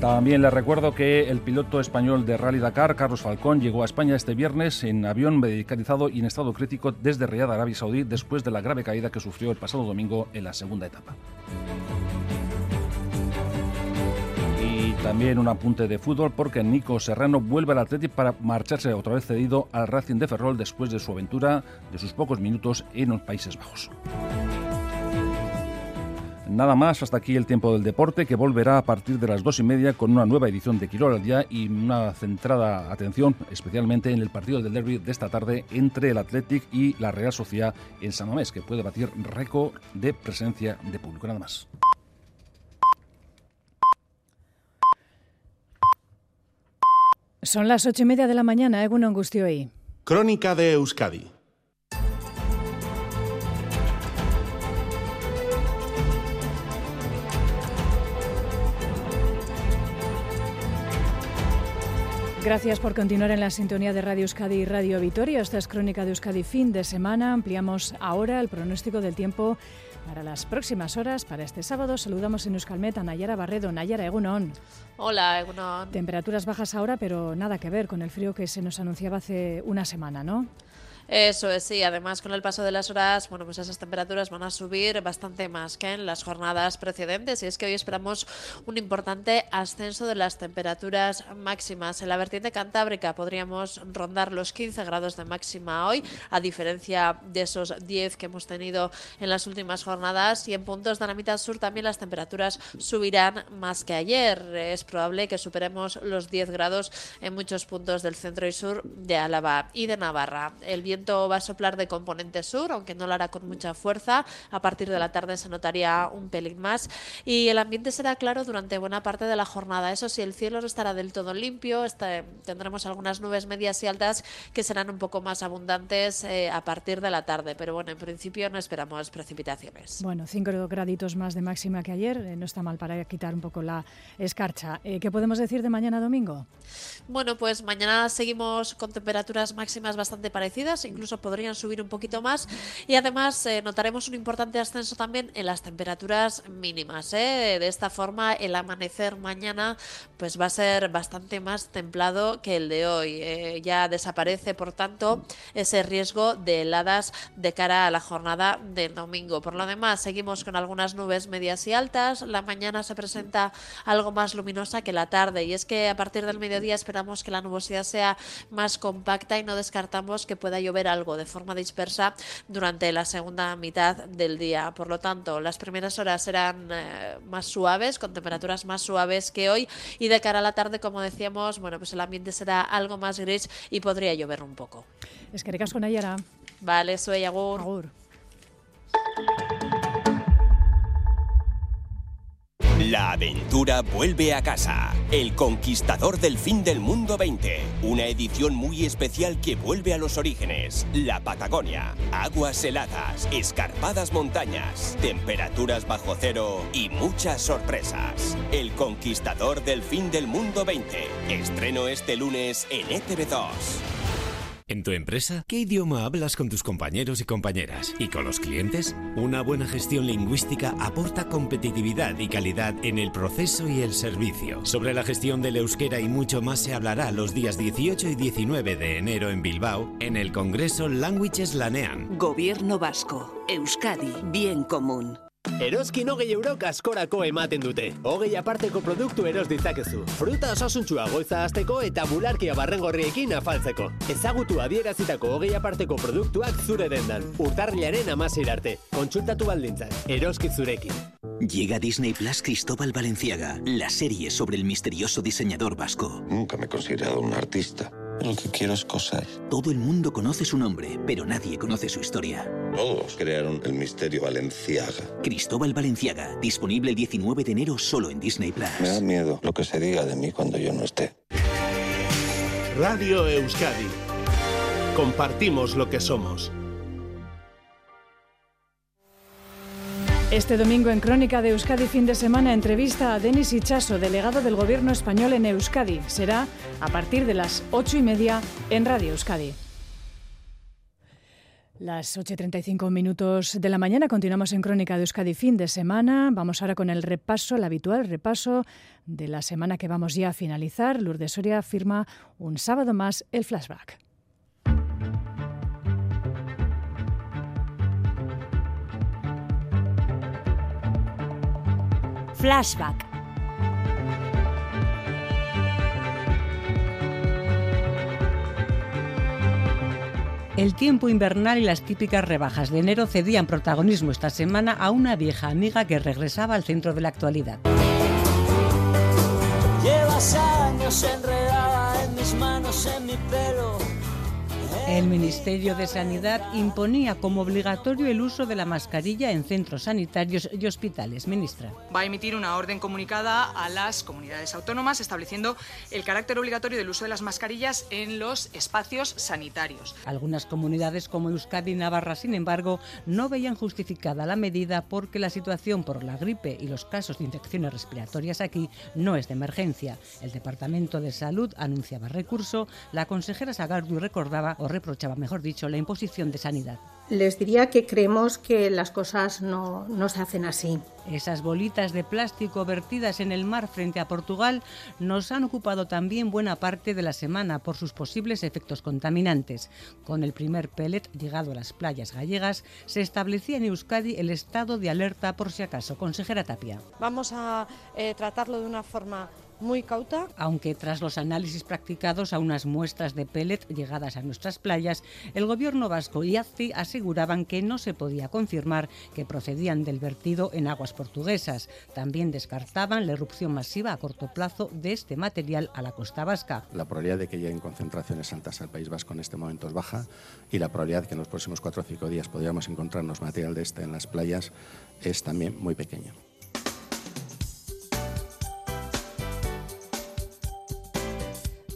También les recuerdo que el piloto español de Rally Dakar, Carlos Falcón, llegó a España este viernes en avión medicalizado y en estado crítico desde Riyadh, Arabia Saudí, después de la grave caída que sufrió el pasado domingo en la segunda etapa. También un apunte de fútbol porque Nico Serrano vuelve al Atlético para marcharse otra vez cedido al Racing de Ferrol después de su aventura, de sus pocos minutos en los Países Bajos. Nada más, hasta aquí el tiempo del deporte, que volverá a partir de las dos y media con una nueva edición de Quirol al día y una centrada atención especialmente en el partido del derby de esta tarde entre el Athletic y la Real Sociedad en San Mamés, que puede batir récord de presencia de público. Nada más. Son las ocho y media de la mañana, Egun Angustioy. Crónica de Euskadi. Gracias por continuar en la sintonía de Radio Euskadi y Radio Vitoria. Esta es Crónica de Euskadi fin de semana. Ampliamos ahora el pronóstico del tiempo para las próximas horas. Para este sábado saludamos en Euskalmet a Nayara Barredo. Nayara, Egunon. Hola, Egunon. Temperaturas bajas ahora, pero nada que ver con el frío que se nos anunciaba hace una semana, ¿no? Eso es, sí. Además, con el paso de las horas, bueno, pues esas temperaturas van a subir bastante más que en las jornadas precedentes. Y es que hoy esperamos un importante ascenso de las temperaturas máximas. En la vertiente cantábrica podríamos rondar los 15 grados de máxima hoy, a diferencia de esos 10 que hemos tenido en las últimas jornadas. Y en puntos de la mitad sur también las temperaturas subirán más que ayer. Es probable que superemos los 10 grados en muchos puntos del centro y sur de Álava y de Navarra. El viento va a soplar de componente sur, aunque no lo hará con mucha fuerza. A partir de la tarde se notaría un pelín más. Y el ambiente será claro durante buena parte de la jornada. Eso sí, el cielo no estará del todo limpio. Está, tendremos algunas nubes medias y altas que serán un poco más abundantes eh, a partir de la tarde. Pero bueno, en principio no esperamos precipitaciones. Bueno, 5 graditos más de máxima que ayer. Eh, no está mal para quitar un poco la escarcha. Eh, ¿Qué podemos decir de mañana domingo? Bueno, pues mañana seguimos con temperaturas máximas bastante parecidas incluso podrían subir un poquito más y además eh, notaremos un importante ascenso también en las temperaturas mínimas. ¿eh? De esta forma el amanecer mañana pues va a ser bastante más templado que el de hoy. Eh, ya desaparece por tanto ese riesgo de heladas de cara a la jornada del domingo. Por lo demás seguimos con algunas nubes medias y altas. La mañana se presenta algo más luminosa que la tarde y es que a partir del mediodía esperamos que la nubosidad sea más compacta y no descartamos que pueda llover algo de forma dispersa durante la segunda mitad del día. Por lo tanto, las primeras horas serán eh, más suaves, con temperaturas más suaves que hoy y de cara a la tarde, como decíamos, bueno, pues el ambiente será algo más gris y podría llover un poco. Es que con Ayara. Vale, soy Agur. Agur. La aventura vuelve a casa. El Conquistador del Fin del Mundo 20. Una edición muy especial que vuelve a los orígenes. La Patagonia. Aguas heladas, escarpadas montañas, temperaturas bajo cero y muchas sorpresas. El Conquistador del Fin del Mundo 20. Estreno este lunes en ETV2. ¿En tu empresa? ¿Qué idioma hablas con tus compañeros y compañeras? ¿Y con los clientes? Una buena gestión lingüística aporta competitividad y calidad en el proceso y el servicio. Sobre la gestión del euskera y mucho más se hablará los días 18 y 19 de enero en Bilbao en el Congreso Languages Lanean. Gobierno Vasco. Euskadi. Bien común. Eroskin hogei euro kaskorako ematen dute. Hogei aparteko produktu eros ditzakezu. Fruta osasuntxua goiza azteko eta bularkia barrengorriekin afaltzeko. Ezagutu adierazitako hogei aparteko produktuak zure dendan. Urtarrilaren amasir arte. Kontsultatu baldintzak. Eroski zurekin. Llega Disney Plus Cristóbal Valenciaga, la serie sobre el misterioso diseñador vasco. Nunca me he considerado un artista. Lo que quiero es coser. Todo el mundo conoce su nombre, pero nadie conoce su historia. Todos crearon el misterio Valenciaga. Cristóbal Valenciaga, disponible el 19 de enero solo en Disney Plus. Me da miedo lo que se diga de mí cuando yo no esté. Radio Euskadi. Compartimos lo que somos. Este domingo en Crónica de Euskadi fin de semana entrevista a Denis Ichaso, delegado del Gobierno español en Euskadi. Será a partir de las ocho y media en Radio Euskadi. Las 8.35 minutos de la mañana continuamos en Crónica de Euskadi fin de semana. Vamos ahora con el repaso, el habitual repaso de la semana que vamos ya a finalizar. Lourdes Soria firma un sábado más el flashback. Flashback. El tiempo invernal y las típicas rebajas de enero cedían protagonismo esta semana a una vieja amiga que regresaba al centro de la actualidad. Llevas años enredada en mis manos, en mi pelo. El Ministerio de Sanidad imponía como obligatorio el uso de la mascarilla en centros sanitarios y hospitales. Ministra. Va a emitir una orden comunicada a las comunidades autónomas estableciendo el carácter obligatorio del uso de las mascarillas en los espacios sanitarios. Algunas comunidades como Euskadi y Navarra, sin embargo, no veían justificada la medida porque la situación por la gripe y los casos de infecciones respiratorias aquí no es de emergencia. El Departamento de Salud anunciaba recurso, la consejera Sagardu recordaba o reprochaba, mejor dicho, la imposición de sanidad. Les diría que creemos que las cosas no, no, se hacen así. Esas bolitas de plástico vertidas en el mar frente a Portugal nos han ocupado también buena parte de la semana por sus posibles efectos contaminantes. Con el primer pellet llegado a las playas gallegas, se establecía en Euskadi el estado de alerta por si acaso. Consejera Tapia. Vamos a eh, tratarlo de una forma muy cauta. Aunque tras los análisis practicados a unas muestras de pellet llegadas a nuestras playas, el gobierno vasco y ACI aseguraban que no se podía confirmar que procedían del vertido en aguas portuguesas. También descartaban la erupción masiva a corto plazo de este material a la costa vasca. La probabilidad de que lleguen concentraciones altas al País Vasco en este momento es baja y la probabilidad de que en los próximos cuatro o cinco días podríamos encontrarnos material de este en las playas es también muy pequeña.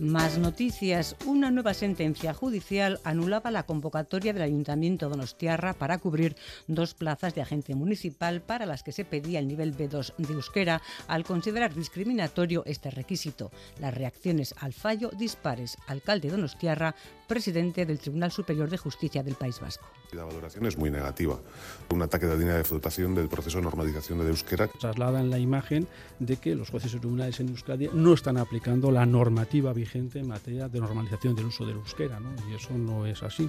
Más noticias. Una nueva sentencia judicial anulaba la convocatoria del Ayuntamiento Donostiarra para cubrir dos plazas de agente municipal para las que se pedía el nivel B2 de euskera al considerar discriminatorio este requisito. Las reacciones al fallo dispares. Alcalde Donostiarra, presidente del Tribunal Superior de Justicia del País Vasco. La valoración es muy negativa. Un ataque de la línea de flotación del proceso de normalización de euskera. Trasladan la imagen de que los jueces y tribunales en Euskadi no están aplicando la normativa vigente en materia de normalización del uso del euskera, ¿no? y eso no es así.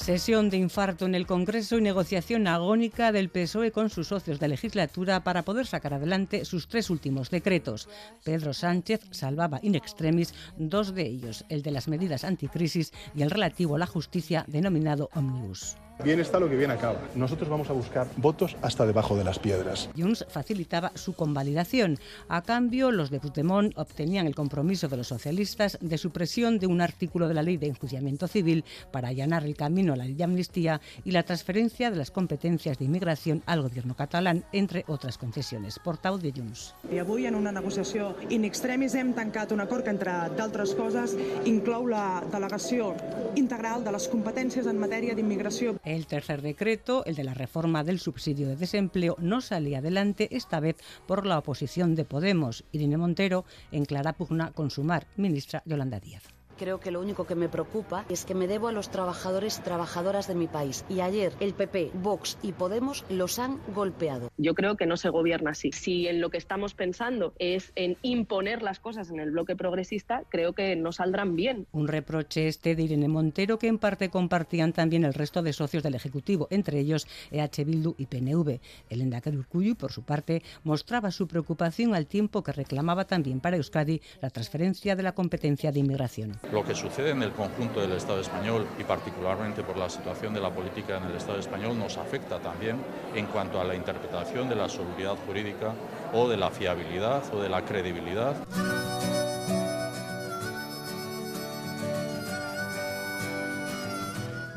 Sesión de infarto en el Congreso y negociación agónica del PSOE con sus socios de legislatura para poder sacar adelante sus tres últimos decretos. Pedro Sánchez salvaba in extremis dos de ellos, el de las medidas anticrisis y el relativo a la justicia denominado Omnibus. Bien está lo que bien acaba. Nosotros vamos a buscar votos hasta debajo de las piedras. Junts facilitaba su convalidación. A cambio, los de Puigdemont obtenían el compromiso de los socialistas de supresión de un artículo de la ley de enjuiciamiento civil para allanar el camino a la ley de amnistía y la transferencia de las competencias de inmigración al gobierno catalán, entre otras concesiones. Portavoz de Junts. I avui, en una negociació in extremis, hem tancat un acord que, entre d'altres coses, inclou la delegació integral de les competències en matèria d'immigració. El tercer decreto, el de la reforma del subsidio de desempleo, no salía adelante esta vez por la oposición de Podemos. Irene Montero en clara pugna con Sumar, ministra Yolanda Díaz. Creo que lo único que me preocupa es que me debo a los trabajadores y trabajadoras de mi país. Y ayer el PP, Vox y Podemos los han golpeado. Yo creo que no se gobierna así. Si en lo que estamos pensando es en imponer las cosas en el bloque progresista, creo que no saldrán bien. Un reproche este de Irene Montero que en parte compartían también el resto de socios del Ejecutivo, entre ellos EH Bildu y PNV. El Endacari Urcuyu, por su parte, mostraba su preocupación al tiempo que reclamaba también para Euskadi la transferencia de la competencia de inmigración. Lo que sucede en el conjunto del Estado español y particularmente por la situación de la política en el Estado español nos afecta también en cuanto a la interpretación de la seguridad jurídica o de la fiabilidad o de la credibilidad.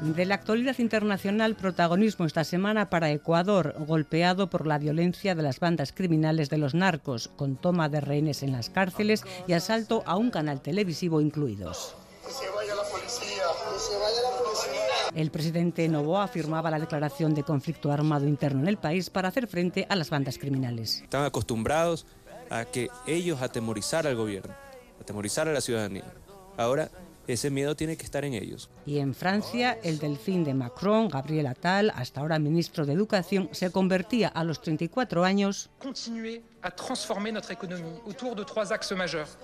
De la actualidad internacional, protagonismo esta semana para Ecuador, golpeado por la violencia de las bandas criminales de los narcos, con toma de rehenes en las cárceles y asalto a un canal televisivo incluidos. El presidente Novoa afirmaba la declaración de conflicto armado interno en el país para hacer frente a las bandas criminales. Están acostumbrados a que ellos atemorizar al gobierno, atemorizar a la ciudadanía. Ahora ese miedo tiene que estar en ellos. Y en Francia, el delfín de Macron, Gabriel Attal, hasta ahora ministro de Educación, se convertía a los 34 años Continuer a transformer notre économie autour de trois axes majeurs.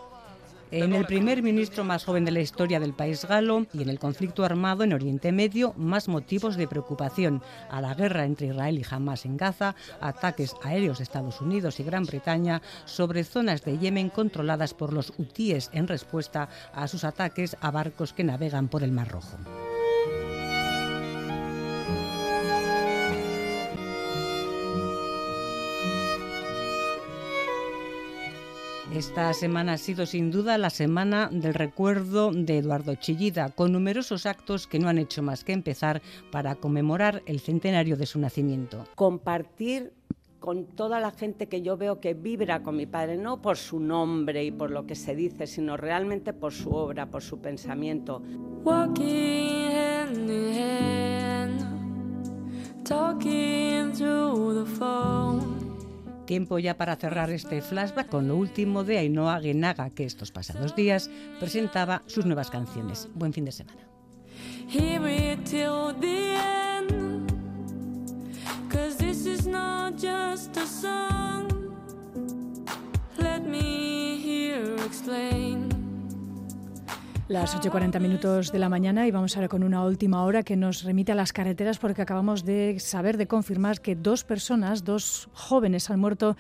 En el primer ministro más joven de la historia del país galo y en el conflicto armado en Oriente Medio, más motivos de preocupación. A la guerra entre Israel y Hamas en Gaza, ataques aéreos de Estados Unidos y Gran Bretaña sobre zonas de Yemen controladas por los hutíes en respuesta a sus ataques a barcos que navegan por el Mar Rojo. Esta semana ha sido sin duda la semana del recuerdo de Eduardo Chillida, con numerosos actos que no han hecho más que empezar para conmemorar el centenario de su nacimiento. Compartir con toda la gente que yo veo que vibra con mi padre, no por su nombre y por lo que se dice, sino realmente por su obra, por su pensamiento. Tiempo ya para cerrar este flashback con lo último de Ainhoa Guenaga, que estos pasados días presentaba sus nuevas canciones. Buen fin de semana. Las 8.40 minutos de la mañana y vamos ahora con una última hora que nos remite a las carreteras porque acabamos de saber, de confirmar que dos personas, dos jóvenes han muerto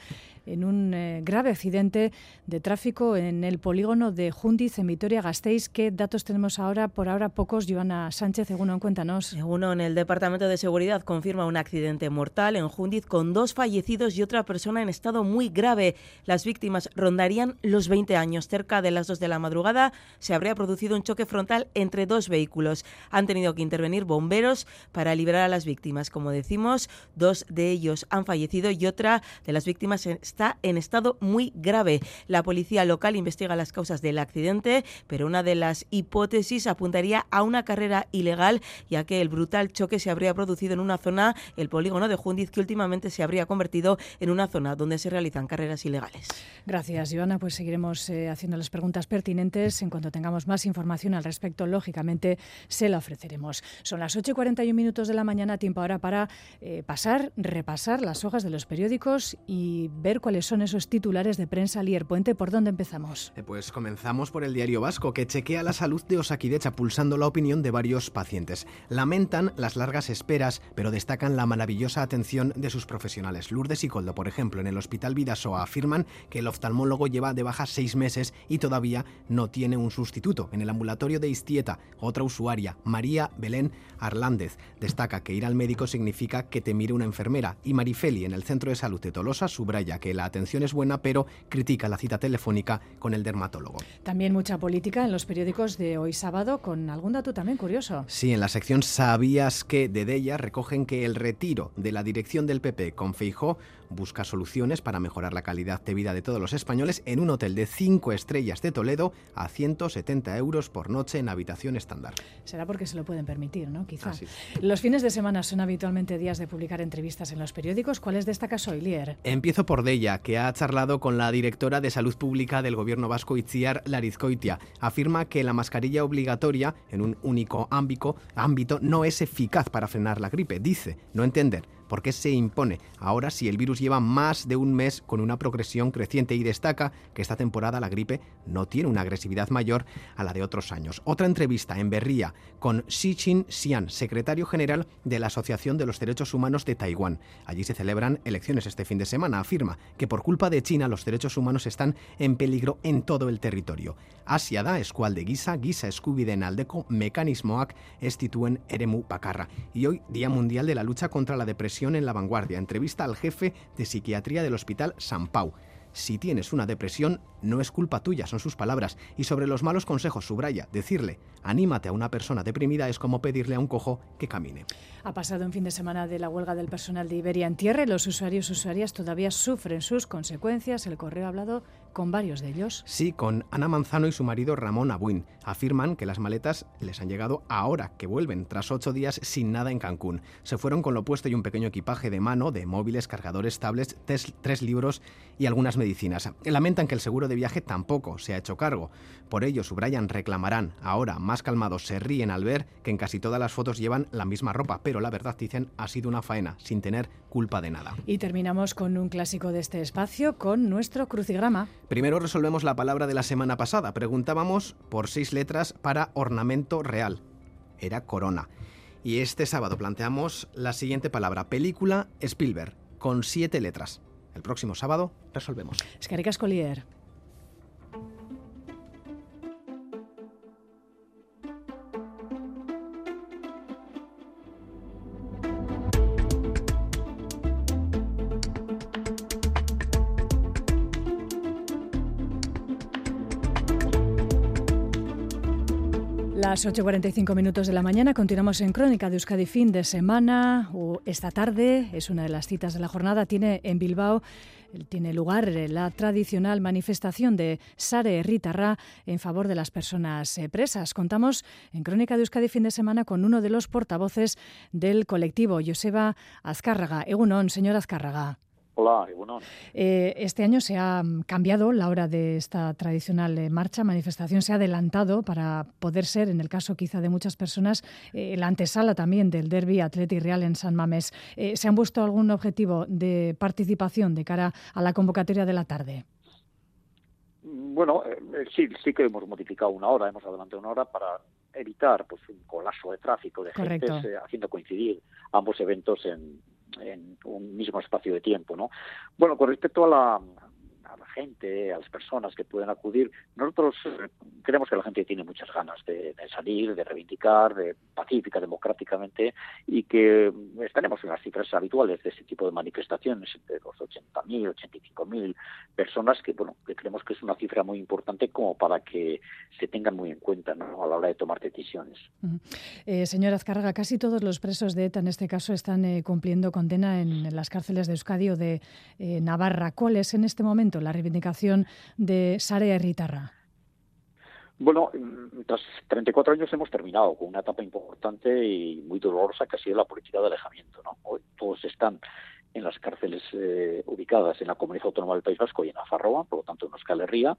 en un eh, grave accidente de tráfico en el polígono de Jundiz, en Vitoria-Gasteiz. ¿Qué datos tenemos ahora? Por ahora pocos. Joana Sánchez, Egunon, cuéntanos. Uno en el Departamento de Seguridad confirma un accidente mortal en Jundiz con dos fallecidos y otra persona en estado muy grave. Las víctimas rondarían los 20 años. Cerca de las 2 de la madrugada se habría producido un choque frontal entre dos vehículos. Han tenido que intervenir bomberos para liberar a las víctimas. Como decimos, dos de ellos han fallecido y otra de las víctimas está en estado muy grave. La policía local investiga las causas del accidente, pero una de las hipótesis apuntaría a una carrera ilegal, ya que el brutal choque se habría producido en una zona, el polígono de Jundiz, que últimamente se habría convertido en una zona donde se realizan carreras ilegales. Gracias, Joana. Pues seguiremos eh, haciendo las preguntas pertinentes. En cuanto tengamos más información al respecto, lógicamente se la ofreceremos. Son las 8 y 41 minutos de la mañana, tiempo ahora para eh, pasar, repasar las hojas de los periódicos y ver cuáles son esos titulares de prensa Lier Puente. ¿Por dónde empezamos? Eh, pues comenzamos por el diario Vasco, que chequea la salud de Osakidecha, pulsando la opinión de varios pacientes. Lamentan las largas esperas, pero destacan la maravillosa atención de sus profesionales. Lourdes y Coldo, por ejemplo, en el Hospital Vidasoa afirman que el oftalmólogo lleva de baja seis meses y todavía no tiene un sustituto. En el ambulatorio de Istieta, otra usuaria, María Belén Arlández, destaca que ir al médico significa que te mire una enfermera. Y Marifeli, en el Centro de Salud de Tolosa, subraya que la atención es buena, pero critica la cita telefónica con el dermatólogo. También mucha política en los periódicos de hoy sábado, con algún dato también curioso. Sí, en la sección Sabías que de Della recogen que el retiro de la dirección del PP con Feijó busca soluciones para mejorar la calidad de vida de todos los españoles en un hotel de 5 estrellas de Toledo a 170 euros por noche en habitación estándar. Será porque se lo pueden permitir, ¿no? Quizás. Los fines de semana son habitualmente días de publicar entrevistas en los periódicos. ¿Cuáles destacas hoy, Lier? Empiezo por Della, que ha charlado con la directora de Salud Pública del Gobierno vasco, Itziar Larizcoitia. Afirma que la mascarilla obligatoria en un único ámbito, ámbito no es eficaz para frenar la gripe. Dice no entender ¿Por qué se impone ahora si el virus lleva más de un mes con una progresión creciente y destaca que esta temporada la gripe no tiene una agresividad mayor a la de otros años? Otra entrevista en Berría con Xi Jin Xian, secretario general de la Asociación de los Derechos Humanos de Taiwán. Allí se celebran elecciones este fin de semana. Afirma que por culpa de China los derechos humanos están en peligro en todo el territorio. Asia da eskualde gisa, gisa eskubideen aldeko mekanismoak ez dituen eremu bakarra. Y hoy, Día Mundial de la Lucha contra la Depresión en la vanguardia. Entrevista al jefe de psiquiatría del Hospital San Pau. Si tienes una depresión, no es culpa tuya, son sus palabras. Y sobre los malos consejos, subraya, decirle, anímate a una persona deprimida es como pedirle a un cojo que camine. Ha pasado un fin de semana de la huelga del personal de Iberia en tierra y los usuarios y usuarias todavía sufren sus consecuencias. El correo ha hablado con varios de ellos. Sí, con Ana Manzano y su marido Ramón Abuin. Afirman que las maletas les han llegado ahora que vuelven, tras ocho días sin nada en Cancún. Se fueron con lo puesto y un pequeño equipaje de mano, de móviles, cargadores, tablets, tres, libros y algunas medicinas. Lamentan que el seguro de viaje tampoco se ha hecho cargo. Por ello, subrayan, reclamarán. Ahora, más calmados, se ríen al ver que en casi todas las fotos llevan la misma ropa, pero la verdad, dicen, ha sido una faena, sin tener culpa de nada. Y terminamos con un clásico de este espacio, con nuestro crucigrama. Primero resolvemos la palabra de la semana pasada. Preguntábamos por seis letras para ornamento real. Era corona. Y este sábado planteamos la siguiente palabra, película Spielberg, con siete letras. El próximo sábado resolvemos. Escaricas Collier. Las 8.45 minutos de la mañana continuamos en Crónica de Euskadi fin de semana. Esta tarde es una de las citas de la jornada. Tiene en Bilbao tiene lugar la tradicional manifestación de Sare Ritarra en favor de las personas eh, presas. Contamos en Crónica de Euskadi fin de semana con uno de los portavoces del colectivo, Joseba Azcárraga. Egunon, señor Azcárraga. Hola, eh, este año se ha cambiado la hora de esta tradicional eh, marcha, manifestación, se ha adelantado para poder ser, en el caso quizá de muchas personas, eh, la antesala también del Derby Atleti Real en San Mamés. ¿Se han puesto algún objetivo de participación de cara a la convocatoria de la tarde? Bueno, sí, sí que hemos modificado una hora, hemos adelantado una hora para evitar pues un colapso de tráfico de gente haciendo coincidir ambos eventos en, en un mismo espacio de tiempo, ¿no? Bueno, con respecto a la, a la gente, a las personas que pueden acudir. Nosotros eh, creemos que la gente tiene muchas ganas de, salir, de reivindicar, de pacífica, democráticamente, y que estaremos en las cifras habituales de ese tipo de manifestaciones, entre los 80.000, 85.000 personas, que bueno, que creemos que es una cifra muy importante como para que se tengan muy en cuenta ¿no? a la hora de tomar decisiones. Eh, señora Azcárraga, casi todos los presos de ETA en este caso están eh, cumpliendo condena en, las cárceles de Euskadi o de Navarra. ¿Cuál es en este momento la reivindicación de Sarea Ritarra? Bueno, tras 34 años hemos terminado con una etapa importante y muy dolorosa que ha sido la política de alejamiento. Hoy todos están en las cárceles eh, ubicadas en la Comunidad Autónoma del País Vasco y en Afarroa, por lo tanto en Euskal Herria,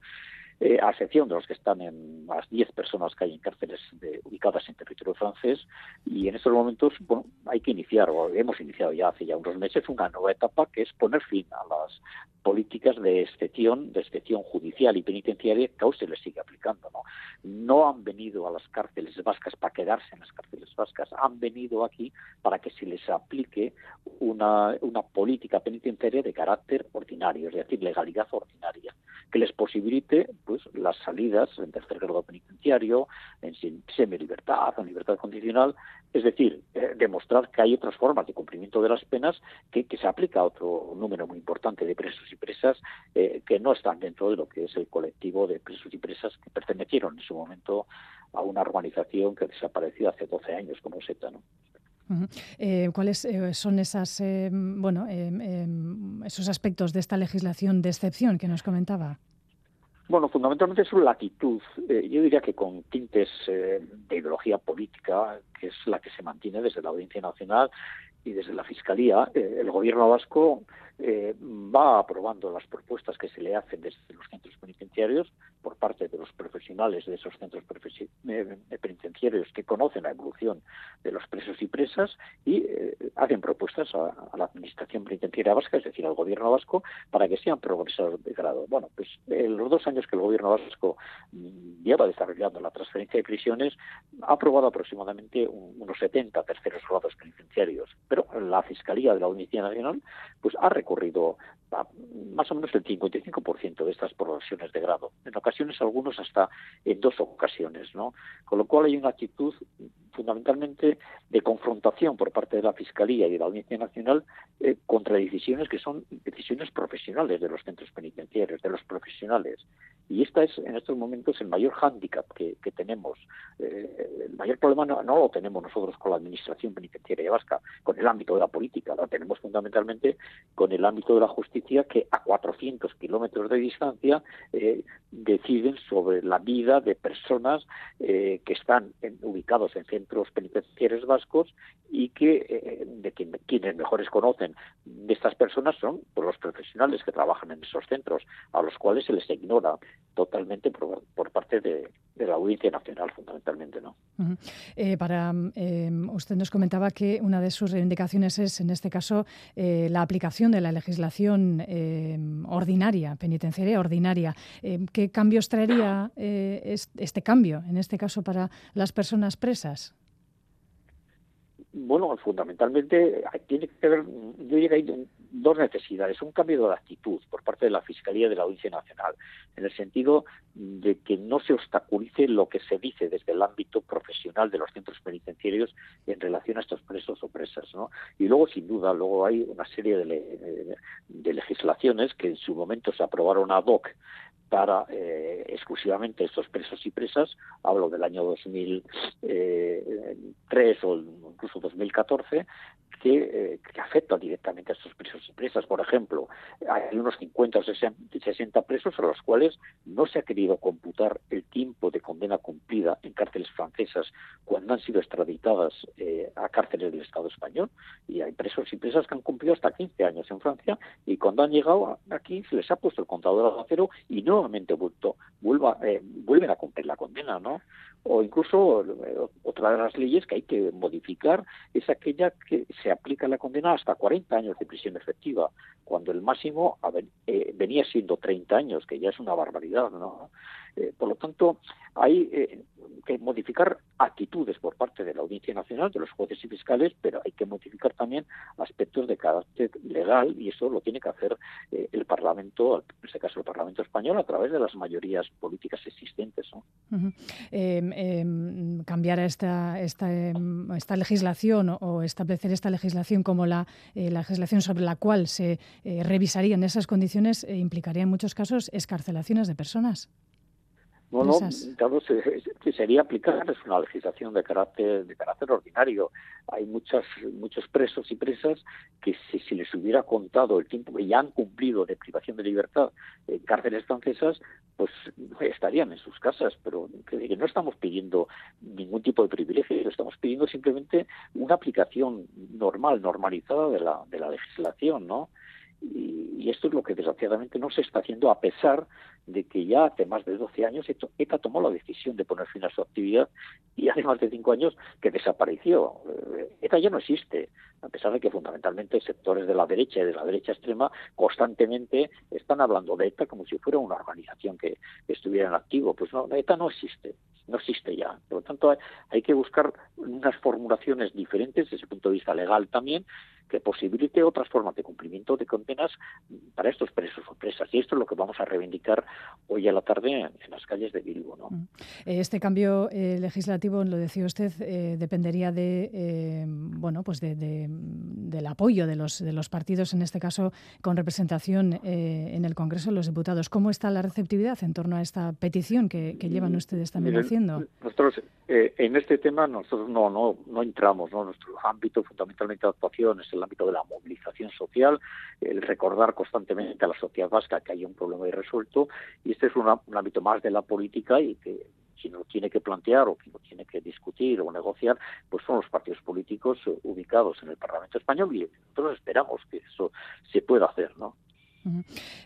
eh, a excepción de los que están en las 10 personas que hay en cárceles ubicadas en territorio francés. Y en estos momentos, bueno, hay que iniciar, o hemos iniciado ya hace ya unos meses, una nueva etapa que es poner fin a las políticas de excepción, de excepción judicial y penitenciaria que aún se les sigue aplicando. ¿no? no han venido a las cárceles vascas para quedarse en las cárceles vascas, han venido aquí para que se les aplique una, una política penitenciaria de carácter ordinario, es decir, legalidad ordinaria, que les posibilite pues las salidas en tercer grado penitenciario, en semi-libertad o en libertad condicional, es decir, eh, demostrar que hay otras formas de cumplimiento de las penas que, se aplica a otro número muy importante de presos y presas eh, que no están dentro de lo que es el colectivo de presos y presas que pertenecieron en su momento a una organización que desapareció hace 12 años como SETA. ¿no? Eh, ¿Cuáles son esas, bueno, esos aspectos de esta legislación de excepción que nos comentaba? Bueno, fundamentalmente es una latitud, eh, yo diría que con tintes eh, de ideología política, que es la que se mantiene desde la Audiencia Nacional y desde la Fiscalía. Eh, el Gobierno vasco va aprobando las propuestas que se le hacen desde los centros penitenciarios por parte de los profesionales de esos centros penitenciarios que conocen la evolución de los presos y presas y hacen propuestas a, la Administración Penitenciaria Vasca, es decir, al Gobierno vasco, para que sean progresados de grado. Bueno, pues en los dos años que el Gobierno vasco mm, lleva desarrollando la transferencia de prisiones, ha aprobado aproximadamente unos 70 terceros grados penitenciarios, pero la Fiscalía de la Audiencia Nacional pues ha recurrido más o menos el 55% de estas progresiones de grado, en ocasiones algunos hasta en dos ocasiones, ¿no? Con lo cual hay una actitud fundamentalmente de confrontación por parte de la Fiscalía y de la Audiencia Nacional eh, contra decisiones que son decisiones profesionales de los centros penitenciarios, de los profesionales. Y esta es en estos momentos el mayor hándicap que, tenemos. Eh, el mayor problema no, lo tenemos nosotros con la Administración Penitenciaria Vasca, con el ámbito de la política, lo tenemos fundamentalmente con el ámbito de la justicia que a 400 kilómetros de distancia eh, deciden sobre la vida de personas que están ubicados en centros penitenciarios vascos y que eh, de quienes mejores conocen de estas personas son pues, los profesionales que trabajan en esos centros, a los cuales se les ignora totalmente por, parte de, la Audiencia Nacional, fundamentalmente. ¿no? Eh, para eh, Usted nos comentaba que una de sus reivindicaciones es, en este caso, la aplicación de de la legislación eh, ordinaria, penitenciaria ordinaria. Eh, ¿Qué cambios traería este cambio, en este caso, para las personas presas? Bueno, fundamentalmente tiene que ver, yo hay dos necesidades. Un cambio de actitud por parte de la Fiscalía de la Audiencia Nacional, en el sentido de que no se obstaculice lo que se dice desde el ámbito profesional de los centros penitenciarios en relación a estos presos o presas. ¿no? Y luego, sin duda, luego hay una serie de, de legislaciones que en su momento se aprobaron ad hoc para eh, exclusivamente estos presos y presas, hablo del año 2003 eh, o incluso 2014, que, eh, que afecta directamente a estos presos y presas. Por ejemplo, hay unos 50 o 60 presos a los cuales no se ha querido computar el tiempo de condena cumplida en cárceles francesas cuando han sido extraditadas a cárceles del Estado español. Y hay presos y presas que han cumplido hasta 15 años en Francia y cuando han llegado aquí se les ha puesto el contador a cero y no nuevamente vuelva, eh, vuelven a cumplir la condena, ¿no? O incluso eh, otra de las leyes que hay que modificar es aquella que se aplica la condena hasta 40 años de prisión efectiva, cuando el máximo eh, venía siendo 30 años, que ya es una barbaridad, ¿no? por lo tanto, hay que modificar actitudes por parte de la Audiencia Nacional, de los jueces y fiscales, pero hay que modificar también aspectos de carácter legal y eso lo tiene que hacer eh, el Parlamento, en este caso el Parlamento español, a través de las mayorías políticas existentes. Em, cambiar esta, esta, em, esta legislación o establecer esta legislación como la, eh, legislación sobre la cual se eh, revisarían esas condiciones implicaría en muchos casos escarcelaciones de personas. No, no, claro, se, sería aplicar es una legislación de carácter de carácter ordinario. Hay muchas muchos presos y presas que si, si les hubiera contado el tiempo que ya han cumplido de privación de libertad en cárceles francesas, pues estarían en sus casas. Pero que, no estamos pidiendo ningún tipo de privilegio, estamos pidiendo simplemente una aplicación normal, normalizada de la de la legislación, ¿no? Y, esto es lo que desgraciadamente no se está haciendo a pesar de que ya hace más de 12 años ETA tomó la decisión de poner fin a su actividad y hace más de 5 años que desapareció. Eh, ETA ya no existe, a pesar de que fundamentalmente sectores de la derecha y de la derecha extrema constantemente están hablando de ETA como si fuera una organización que estuviera en activo. Pues no, ETA no existe, no existe ya. Por lo tanto, hay que buscar unas formulaciones diferentes desde el punto de vista legal también que posibilite otras formas de cumplimiento de condenas para estos presos o presas. Y esto es lo que vamos a reivindicar hoy a la tarde en, las calles de Bilbo. ¿no? Mm. Eh, este cambio eh, legislativo, lo decía usted, eh, dependería de bueno pues de, del apoyo de los, de los partidos, en este caso con representación en el Congreso de los Diputados. ¿Cómo está la receptividad en torno a esta petición que, llevan ustedes también haciendo? Nosotros en este tema nosotros no, no, no entramos, ¿no? nuestro ámbito fundamentalmente de actuación es el el ámbito de la movilización social, el recordar constantemente a la sociedad vasca que hay un problema irresuelto, y este es un ámbito más de la política y que quien lo tiene que plantear o quien lo tiene que discutir o negociar, pues son los partidos políticos eh, ubicados en el Parlamento español y nosotros esperamos que eso se pueda hacer, ¿no?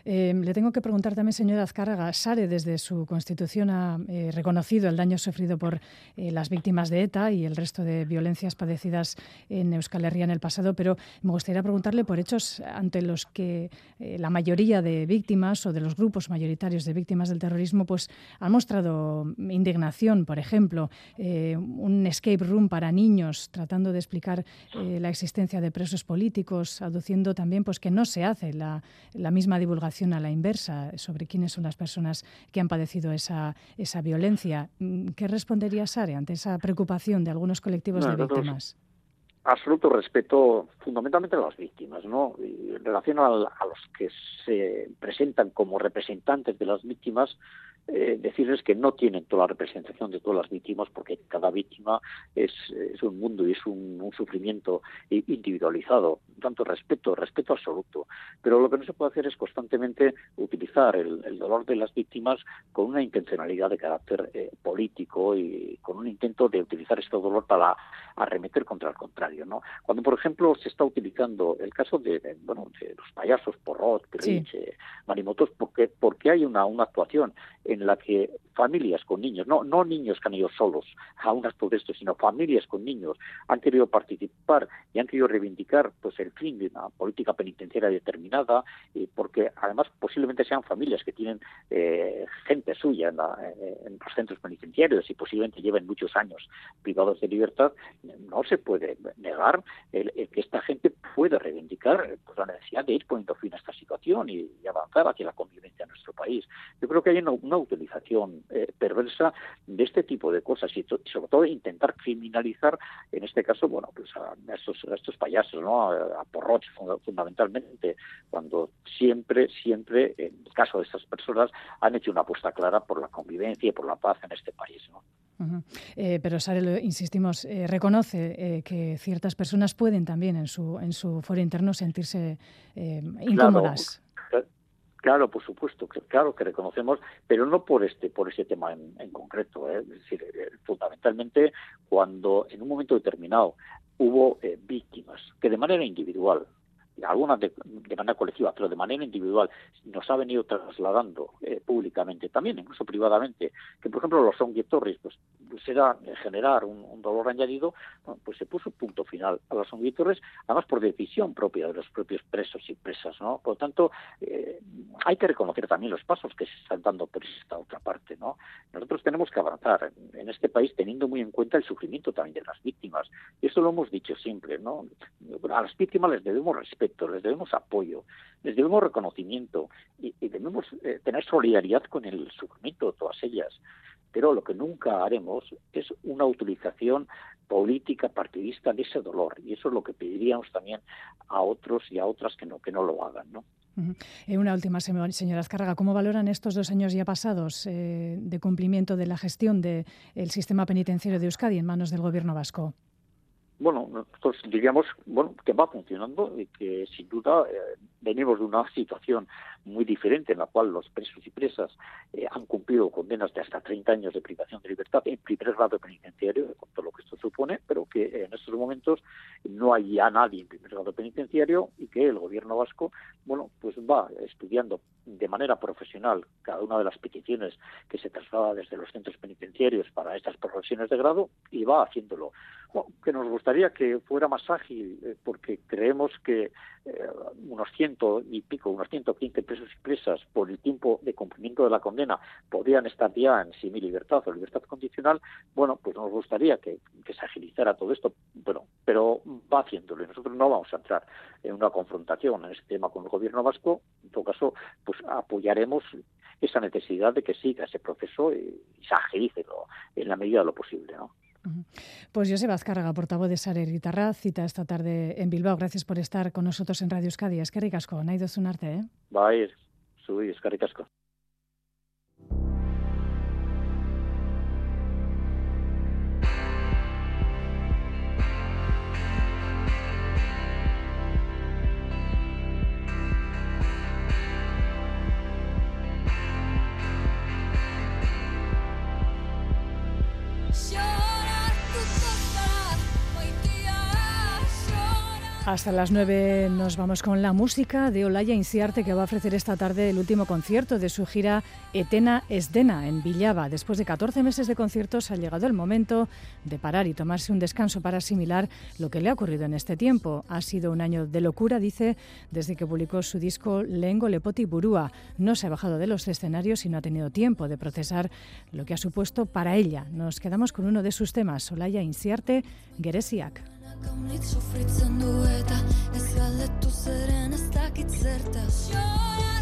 Em, le tengo que preguntar también, señora Azcárraga, Sare desde su constitución ha eh, reconocido el daño sufrido por eh, las víctimas de ETA y el resto de violencias padecidas en Euskal Herria en el pasado, pero me gustaría preguntarle por hechos ante los que eh, la mayoría de víctimas o de los grupos mayoritarios de víctimas del terrorismo pues han mostrado indignación, por ejemplo, un escape room para niños tratando de explicar la existencia de presos políticos, aduciendo también pues que no se hace la la misma divulgación a la inversa sobre quiénes son las personas que han padecido esa, esa violencia. Mm, ¿Qué respondería Sare ante esa preocupación de algunos colectivos de víctimas? absoluto respeto fundamentalmente a las víctimas, ¿no? en relación a, los que se presentan como representantes de las víctimas, eh, decirles que no tienen toda la representación de todas las víctimas porque cada víctima es, es un mundo y es un, sufrimiento individualizado. Tanto respeto, respeto absoluto. Pero lo que no se puede hacer es constantemente utilizar el, dolor de las víctimas con una intencionalidad de carácter eh, político y con un intento de utilizar este dolor para arremeter contra el contrario. ¿no? Cuando, por ejemplo, se está utilizando el caso de, bueno, de los payasos, Porrot, Perich, Marimotos, porque, porque hay una, una actuación en la que familias con niños, no, no niños que han ido solos a unas protestas, sino familias con niños, han querido participar y han querido reivindicar pues el fin de una política penitenciaria determinada, y porque además posiblemente sean familias que tienen eh, gente suya en, en, los centros penitenciarios y posiblemente lleven muchos años privados de libertad, no se puede negar el, que esta gente puede reivindicar pues, la necesidad de ir poniendo fin a esta situación y, avanzar hacia la convivencia en nuestro país. Yo creo que hay una, una utilización eh, perversa de este tipo de cosas y, sobre todo intentar criminalizar, en este caso, bueno, pues a, estos, estos payasos, ¿no? A, a fundamentalmente, cuando siempre, siempre, en el caso de estas personas, han hecho una apuesta clara por la convivencia y por la paz en este país, ¿no? eh, pero Sare, insistimos, eh, reconoce eh, que ciertas personas pueden también en su en su foro interno sentirse incómodas. Claro, por supuesto, claro que reconocemos, pero no por este por ese tema en, concreto. ¿eh? Es decir, eh, fundamentalmente cuando en un momento determinado hubo eh, víctimas que de manera individual algunas de, manera colectiva, pero de manera individual, nos ha venido trasladando eh, públicamente, también incluso privadamente, que por ejemplo los songuitorris, pues, pues era generar un, dolor añadido, pues se puso punto final a los songuitorris, además por decisión propia de los propios presos y presas, ¿no? Por lo tanto, eh, hay que reconocer también los pasos que se están dando por esta otra parte, ¿no? Nosotros tenemos que avanzar en este país teniendo muy en cuenta el sufrimiento también de las víctimas, y eso lo hemos dicho siempre, ¿no? A las víctimas les debemos respeto les debemos apoyo, les debemos reconocimiento y, debemos eh, tener solidaridad con el sufrimiento de todas ellas. Pero lo que nunca haremos es una utilización política partidista de ese dolor y eso es lo que pediríamos también a otros y a otras que no que no lo hagan, ¿no? Eh, una última, señora Azcárraga. ¿Cómo valoran estos dos años ya pasados eh, de cumplimiento de la gestión del sistema penitenciario de Euskadi en manos del Gobierno vasco? Bueno, nosotros diríamos bueno, que va funcionando y que sin duda eh, venimos de una situación muy diferente en la cual los presos y presas eh, han cumplido condenas de hasta 30 años de privación de libertad en primer grado penitenciario, con todo lo que esto supone, pero que en estos momentos no hay ya nadie en primer grado penitenciario y que el gobierno vasco, bueno, pues va estudiando de manera profesional cada una de las peticiones que se traslada desde los centros penitenciarios para estas progresiones de grado y va haciéndolo. Que nos gustaría que fuera más ágil, eh, porque creemos que eh, unos ciento y pico, unos 115 presos y presas por el tiempo de cumplimiento de la condena podrían estar ya en semi-libertad o libertad condicional, bueno, pues nos gustaría que, se agilizara todo esto, bueno, pero va haciéndolo y nosotros no vamos a entrar en una confrontación en este tema con el gobierno vasco, en todo caso, pues apoyaremos esa necesidad de que siga ese proceso y, se agilice en la medida de lo posible, ¿no? Pues José Azcárraga, portavoz de Sarer Guitarra, cita esta tarde en Bilbao. Gracias por estar con nosotros en Radio Euskadi. Es que ricasco, nahi un arte, eh? Bai, zui, eskerrik asko. Hasta las 9 nos vamos con la música de Olaya Inciarte que va a ofrecer esta tarde el último concierto de su gira Etena Esdena en Villava. Después de 14 meses de conciertos ha llegado el momento de parar y tomarse un descanso para asimilar lo que le ha ocurrido en este tiempo. Ha sido un año de locura, dice, desde que publicó su disco Lengo Lepoti Burúa. No se ha bajado de los escenarios y no ha tenido tiempo de procesar lo que ha supuesto para ella. Nos quedamos con uno de sus temas, Olaya Inciarte, Geresiak. Gaunit sofritzen du eta ez galdetu zeren ez dakit zertaz